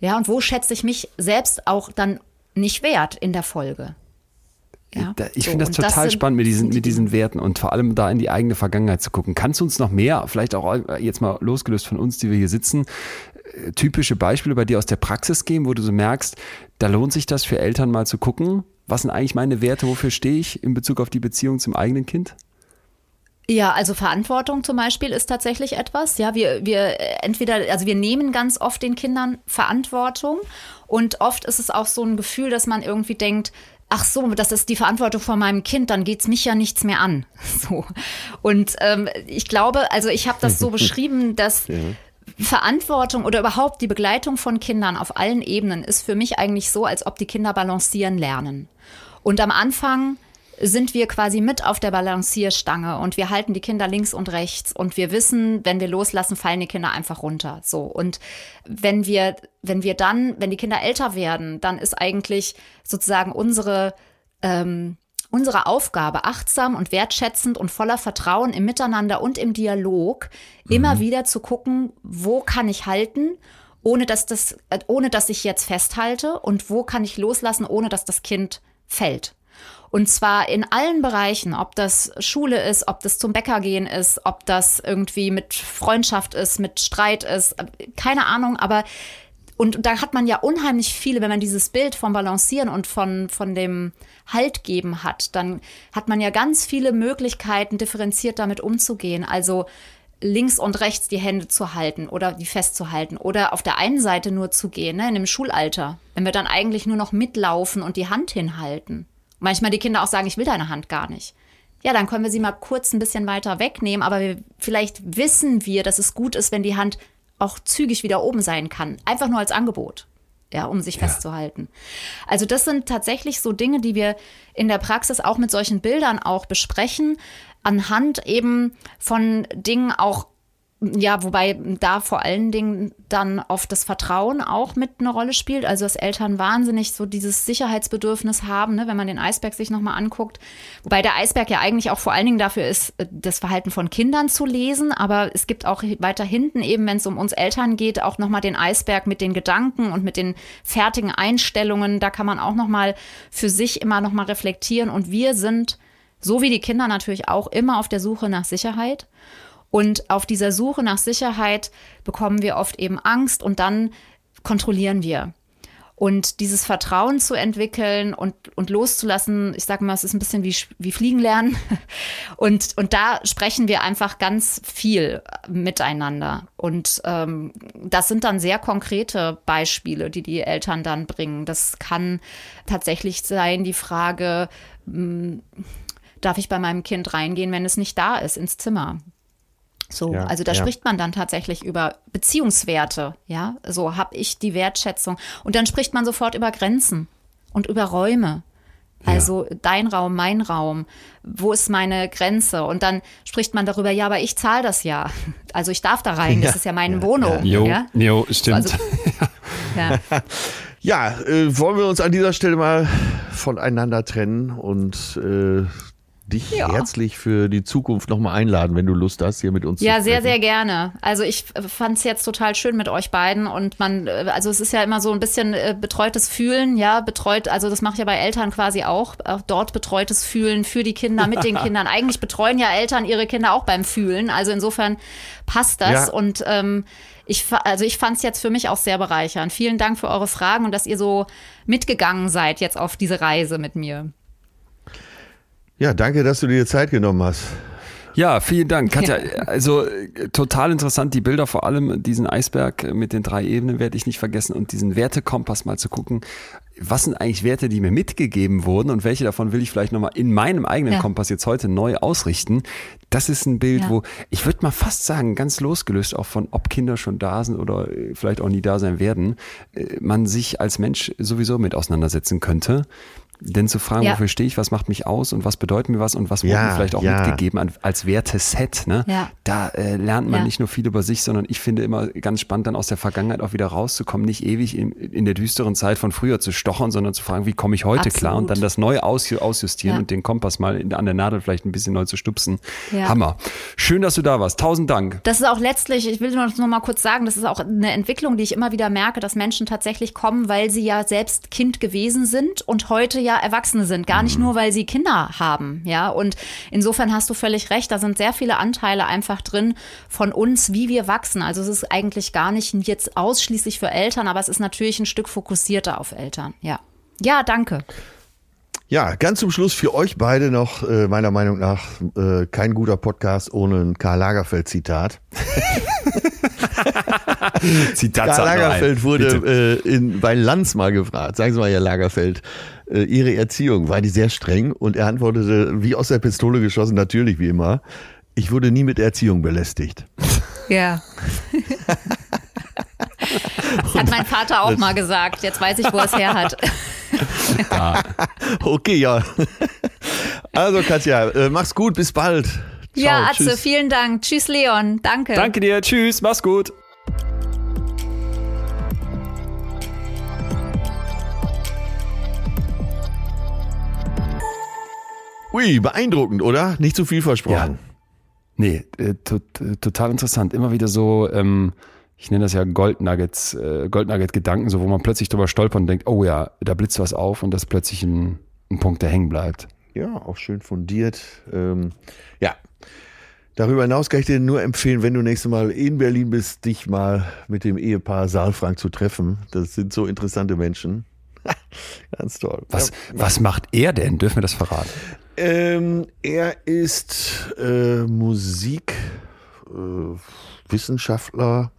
Ja, und wo schätze ich mich selbst auch dann nicht wert in der Folge? Ja, Ich so, finde das total sind- spannend mit diesen, mit diesen. Werten und vor allem da in die eigene Vergangenheit zu gucken. Kannst du uns noch mehr, vielleicht auch äh, jetzt mal losgelöst von uns, die wir hier sitzen, äh, typische Beispiele bei dir aus der Praxis geben, wo du so merkst, da lohnt sich das für Eltern mal zu gucken? Was sind eigentlich meine Werte? Wofür stehe ich in Bezug auf die Beziehung zum eigenen Kind? Ja, also Verantwortung zum Beispiel ist tatsächlich etwas. Ja, wir, wir äh, entweder, also wir nehmen ganz oft den Kindern Verantwortung und oft ist es auch so ein Gefühl, dass man irgendwie denkt, ach so, das ist die Verantwortung von meinem Kind, dann geht's mich ja nichts mehr an. So. Und ähm, ich glaube, also ich habe das so beschrieben, dass Verantwortung oder überhaupt die Begleitung von Kindern auf allen Ebenen ist für mich eigentlich so, als ob die Kinder balancieren lernen. Und am Anfang sind wir quasi mit auf der Balancierstange und wir halten die Kinder links und rechts und wir wissen, wenn wir loslassen, fallen die Kinder einfach runter. So. Und wenn wir, wenn wir dann, wenn die Kinder älter werden, dann ist eigentlich sozusagen unsere, ähm, unsere Aufgabe, achtsam und wertschätzend und voller Vertrauen im Miteinander und im Dialog, immer wieder zu gucken, wo kann ich halten, ohne dass das, äh, ohne dass ich jetzt festhalte und wo kann ich loslassen, ohne dass das Kind fällt. Und zwar in allen Bereichen, ob das Schule ist, ob das zum Bäcker gehen ist, ob das irgendwie mit Freundschaft ist, mit Streit ist, keine Ahnung, aber und da hat man ja unheimlich viele, wenn man dieses Bild vom Balancieren und von, von dem Halt geben hat, dann hat man ja ganz viele Möglichkeiten, differenziert damit umzugehen. Also links und rechts die Hände zu halten oder die festzuhalten oder auf der einen Seite nur zu gehen, ne, in dem Schulalter, wenn wir dann eigentlich nur noch mitlaufen und die Hand hinhalten. Manchmal die Kinder auch sagen, ich will deine Hand gar nicht. Ja, dann können wir sie mal kurz ein bisschen weiter wegnehmen, aber wir, vielleicht wissen wir, dass es gut ist, wenn die Hand auch zügig wieder oben sein kann. Einfach nur als Angebot. ja, um sich festzuhalten. Also das sind tatsächlich so Dinge, die wir in der Praxis auch mit solchen Bildern auch besprechen, anhand eben von Dingen auch ja, wobei da vor allen Dingen dann oft das Vertrauen auch mit eine Rolle spielt. Also dass Eltern wahnsinnig so dieses Sicherheitsbedürfnis haben, ne, wenn man den Eisberg sich nochmal anguckt. Wobei der Eisberg ja eigentlich auch vor allen Dingen dafür ist, äh, das Verhalten von Kindern zu lesen. Aber es gibt auch weiter hinten eben, wenn es um uns Eltern geht, auch nochmal den Eisberg mit den Gedanken und mit den fertigen Einstellungen. Da kann man auch nochmal für sich immer nochmal reflektieren. Und wir sind, so wie die Kinder natürlich auch, immer auf der Suche nach Sicherheit. Und auf dieser Suche nach Sicherheit bekommen wir oft eben Angst und dann kontrollieren wir. Und dieses Vertrauen zu entwickeln und, und loszulassen, ich sage mal, es ist ein bisschen wie, wie Fliegen lernen. Und, und da sprechen wir einfach ganz viel miteinander. Und ähm, das sind dann sehr konkrete Beispiele, die die Eltern dann bringen. Das kann tatsächlich sein, die Frage, mh, hm, darf ich bei meinem Kind reingehen, wenn es nicht da ist, ins Zimmer? So, ja, also da ja. spricht man dann tatsächlich über Beziehungswerte, ja. So habe ich die Wertschätzung. Und dann spricht man sofort über Grenzen und über Räume. Also ja. dein Raum, mein Raum, wo ist meine Grenze? Und dann spricht man darüber, ja, aber ich zahle das ja. Also ich darf da rein, das ist ja meine Wohnung. Jo, ja? jo stimmt. Also, ja, äh, wollen wir uns an dieser Stelle mal voneinander trennen und äh, dich ja. herzlich für die Zukunft nochmal einladen, wenn du Lust hast, hier mit uns ja, zu Ja, sehr, sehr gerne. Also ich fand es jetzt total schön mit euch beiden und man, äh, also es ist ja immer so ein bisschen äh, betreutes Fühlen, ja, betreut, also das mache ich ja bei Eltern quasi auch, auch dort betreutes Fühlen für die Kinder, mit den Kindern. Eigentlich betreuen ja Eltern ihre Kinder auch beim Fühlen, also insofern passt das ja. und ähm, ich, also ich fand es jetzt für mich auch sehr bereichernd. Vielen Dank für eure Fragen und dass ihr so mitgegangen seid jetzt auf diese Reise mit mir. Ja, danke, dass du dir Zeit genommen hast. Ja, vielen Dank. Katja, also total interessant, die Bilder, vor allem diesen Eisberg mit den drei Ebenen werde ich nicht vergessen und diesen Wertekompass mal zu gucken. Was sind eigentlich Werte, die mir mitgegeben wurden und welche davon will ich vielleicht nochmal in meinem eigenen ja. Kompass jetzt heute neu ausrichten? Das ist ein Bild, ja. wo ich würde mal fast sagen, ganz losgelöst auch von, ob Kinder schon da sind oder vielleicht auch nie da sein werden, äh, man sich als Mensch sowieso mit auseinandersetzen könnte. Denn zu fragen, ja. wofür stehe ich, was macht mich aus und was bedeutet mir was und was wurde ja, mir vielleicht auch ja. mitgegeben als Werteset, ne? Ja. Da äh, lernt man nicht nur viel über sich, sondern ich finde immer ganz spannend, dann aus der Vergangenheit auch wieder rauszukommen, nicht ewig in, in der düsteren Zeit von früher zu stochern, sondern zu fragen, wie komme ich heute Absolut. klar und dann das neu aus, ausjustieren und den Kompass mal in, an der Nadel vielleicht ein bisschen neu zu stupsen. Hammer. Schön, dass du da warst. Tausend Dank. Das ist auch letztlich, ich will nur noch mal kurz sagen, das ist auch eine Entwicklung, die ich immer wieder merke, dass Menschen tatsächlich kommen, weil sie ja selbst Kind gewesen sind und heute ja Erwachsene sind, gar nicht mhm. nur, weil sie Kinder haben, ja. Und insofern hast du völlig recht, da sind sehr viele Anteile einfach drin von uns, wie wir wachsen. Also es ist eigentlich gar nicht jetzt ausschließlich für Eltern, aber es ist natürlich ein Stück fokussierter auf Eltern, ja. Ja, danke. Ja, ganz zum Schluss für euch beide noch, äh, meiner Meinung nach, äh, kein guter Podcast ohne ein Karl Lagerfeld-Zitat. Zitat Karl Lagerfeld wurde äh, in, bei Lanz mal gefragt. Sagen Sie mal, Herr Lagerfeld, äh, Ihre Erziehung, war die sehr streng? Und er antwortete, wie aus der Pistole geschossen, natürlich wie immer, ich wurde nie mit Erziehung belästigt. Ja. Das hat mein Vater auch mal gesagt. Jetzt weiß ich, wo er es her hat. Okay, ja. Also Katja, äh, mach's gut, bis bald. Ciao, ja, Atze, tschüss. vielen Dank. Tschüss, Leon. Danke. Danke dir. Tschüss, mach's gut. Ui, beeindruckend, oder? Nicht zu viel versprochen. Ja. Nee, äh, to äh, total interessant. Immer wieder so, ähm, ich nenne das ja Goldnuggets, äh, Goldnugget-Gedanken, so wo man plötzlich drüber stolpert und denkt, oh ja, da blitzt was auf und das ist plötzlich ein, ein Punkt, der hängen bleibt. Ja, auch schön fundiert. Ähm, ja, Darüber hinaus kann ich dir nur empfehlen, wenn du nächstes Mal in Berlin bist, dich mal mit dem Ehepaar Saalfrank zu treffen. Das sind so interessante Menschen. Ganz toll. Was, ja. was macht er denn? Dürfen wir das verraten? Ähm, er ist äh, Musikwissenschaftler,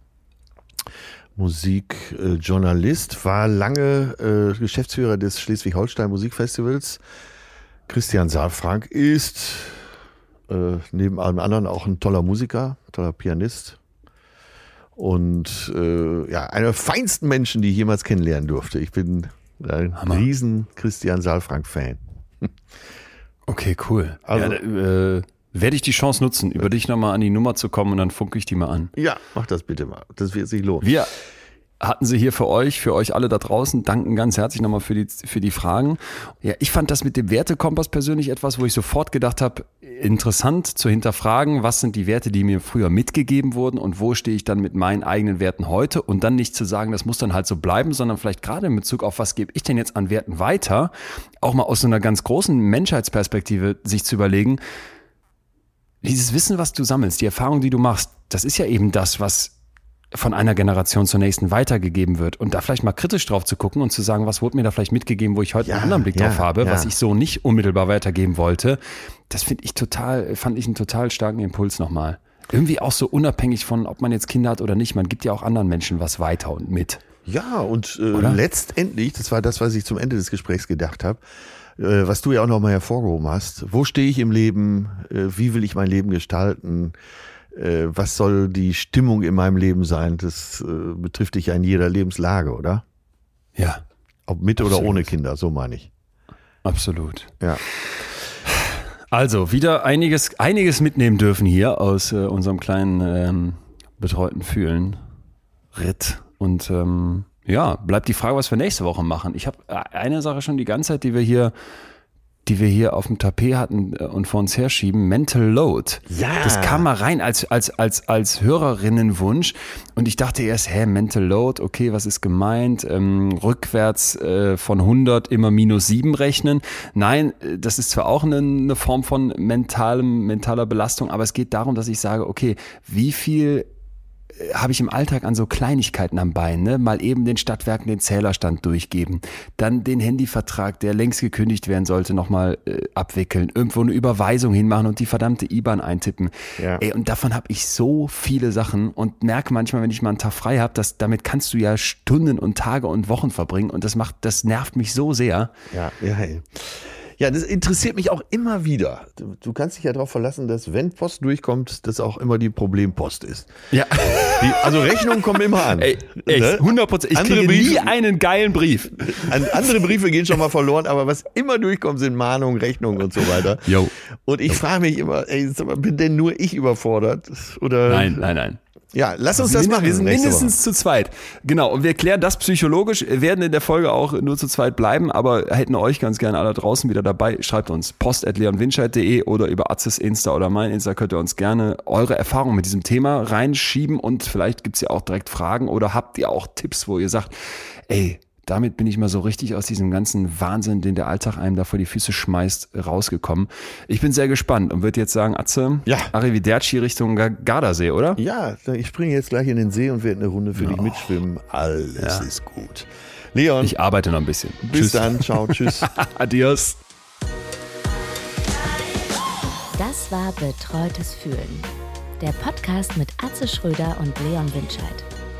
äh, Musikjournalist, äh, war lange äh, Geschäftsführer des Schleswig-Holstein Musikfestivals. Christian Saalfrank ist äh, neben allem anderen auch ein toller Musiker, toller Pianist. und äh, ja, einer der feinsten Menschen, die ich jemals kennenlernen durfte. Ich bin ein riesen Christian Saalfrank-Fan. Okay, cool. Also- ja, äh, werde ich die Chance nutzen, über dich nochmal an die Nummer zu kommen und dann funke ich die mal an. Ja, mach das bitte mal. Das wird sich lohnen. Wir hatten sie hier für euch, für euch alle da draußen. Danken ganz herzlich nochmal für die, für die Fragen. Ja, ich fand das mit dem Wertekompass persönlich etwas, wo ich sofort gedacht habe, interessant zu hinterfragen, was sind die Werte, die mir früher mitgegeben wurden und wo stehe ich dann mit meinen eigenen Werten heute und dann nicht zu sagen, das muss dann halt so bleiben, sondern vielleicht gerade in Bezug auf, was gebe ich denn jetzt an Werten weiter, auch mal aus so einer ganz großen Menschheitsperspektive sich zu überlegen, dieses Wissen, was du sammelst, die Erfahrung, die du machst, das ist ja eben das, was von einer Generation zur nächsten weitergegeben wird. Und da vielleicht mal kritisch drauf zu gucken und zu sagen, was wurde mir da vielleicht mitgegeben, wo ich heute Ja, einen anderen Blick ja, drauf habe, ja. was ich so nicht unmittelbar weitergeben wollte, das finde ich total, fand ich einen total starken Impuls nochmal. Irgendwie auch so unabhängig von, ob man jetzt Kinder hat oder nicht. Man gibt ja auch anderen Menschen was weiter und mit. Ja, und äh, Oder? letztendlich, das war das, was ich zum Ende des Gesprächs gedacht habe, äh, was du ja auch nochmal hervorgehoben hast. Wo stehe ich im Leben? Äh, wie will ich mein Leben gestalten? Äh, was soll die Stimmung in meinem Leben sein? Das äh, betrifft dich ja in jeder Lebenslage, oder? Ja, Ob mit oder Absolut. ohne Kinder, so meine ich. absolut. Ja. Also, wieder einiges, einiges mitnehmen dürfen hier aus äh, unserem kleinen ähm, betreuten Fühlen. Ritt. Und ähm, ja, bleibt die Frage, was wir nächste Woche machen. Ich habe eine Sache schon die ganze Zeit, die wir hier, die wir hier auf dem Tapet hatten äh, und vor uns herschieben, Mental Load. Ja. Das kam mal rein als, als, als, als Hörerinnenwunsch. Und ich dachte erst, hä, Mental Load, okay, was ist gemeint? Ähm, rückwärts äh, von 100 immer minus 7 rechnen. Nein, äh, das ist zwar auch eine, eine Form von mentalem, mentaler Belastung, aber es geht darum, dass ich sage, okay, wie viel habe ich im Alltag an so Kleinigkeiten am Bein, ne? Mal eben den Stadtwerken den Zählerstand durchgeben, dann den Handyvertrag, der längst gekündigt werden sollte, nochmal äh, abwickeln, irgendwo eine Überweisung hinmachen und die verdammte IBAN eintippen. Ja. Ey, und davon habe ich so viele Sachen und merke manchmal, wenn ich mal einen Tag frei habe, dass damit kannst du ja Stunden und Tage und Wochen verbringen und das macht, das nervt mich so sehr. Ja, ja, ey. Ja, das interessiert mich auch immer wieder. Du, kannst dich ja darauf verlassen, dass wenn Post durchkommt, das auch immer die Problempost ist. Ja, Die, also Rechnungen kommen immer an. ey, echt, Ne? 100 Prozent. Ich Andere kriege nie Briefe- einen geilen Brief. An, andere Briefe gehen schon mal verloren, aber was immer durchkommt, sind Mahnungen, Rechnungen und so weiter. Jo. Und ich frage mich immer, ey, bin denn nur ich überfordert? Oder Nein, nein, nein. Ja, lass uns das machen. Wir sind mindestens zu zweit. Genau. Und wir klären das psychologisch, werden in der Folge auch nur zu zweit bleiben, aber hätten euch ganz gerne alle draußen wieder dabei. Schreibt uns post.leonwinscheid.de oder über Atzes Insta oder mein Insta könnt ihr uns gerne eure Erfahrungen mit diesem Thema reinschieben und vielleicht gibt's ja auch direkt Fragen oder habt ihr auch Tipps, wo ihr sagt, ey, damit bin ich mal so richtig aus diesem ganzen Wahnsinn, den der Alltag einem da vor die Füße schmeißt, rausgekommen. Ich bin sehr gespannt und würde jetzt sagen, Atze, Ja. Arrivederci Richtung Ga- Gardasee, oder? Ja, ich springe jetzt gleich in den See und werde eine Runde für dich mitschwimmen. Alles ist gut. Leon, Ich arbeite noch ein bisschen. bis dann. Ciao, tschüss. Adios. Das war Betreutes Fühlen. Der Podcast mit Atze Schröder und Leon Winscheid.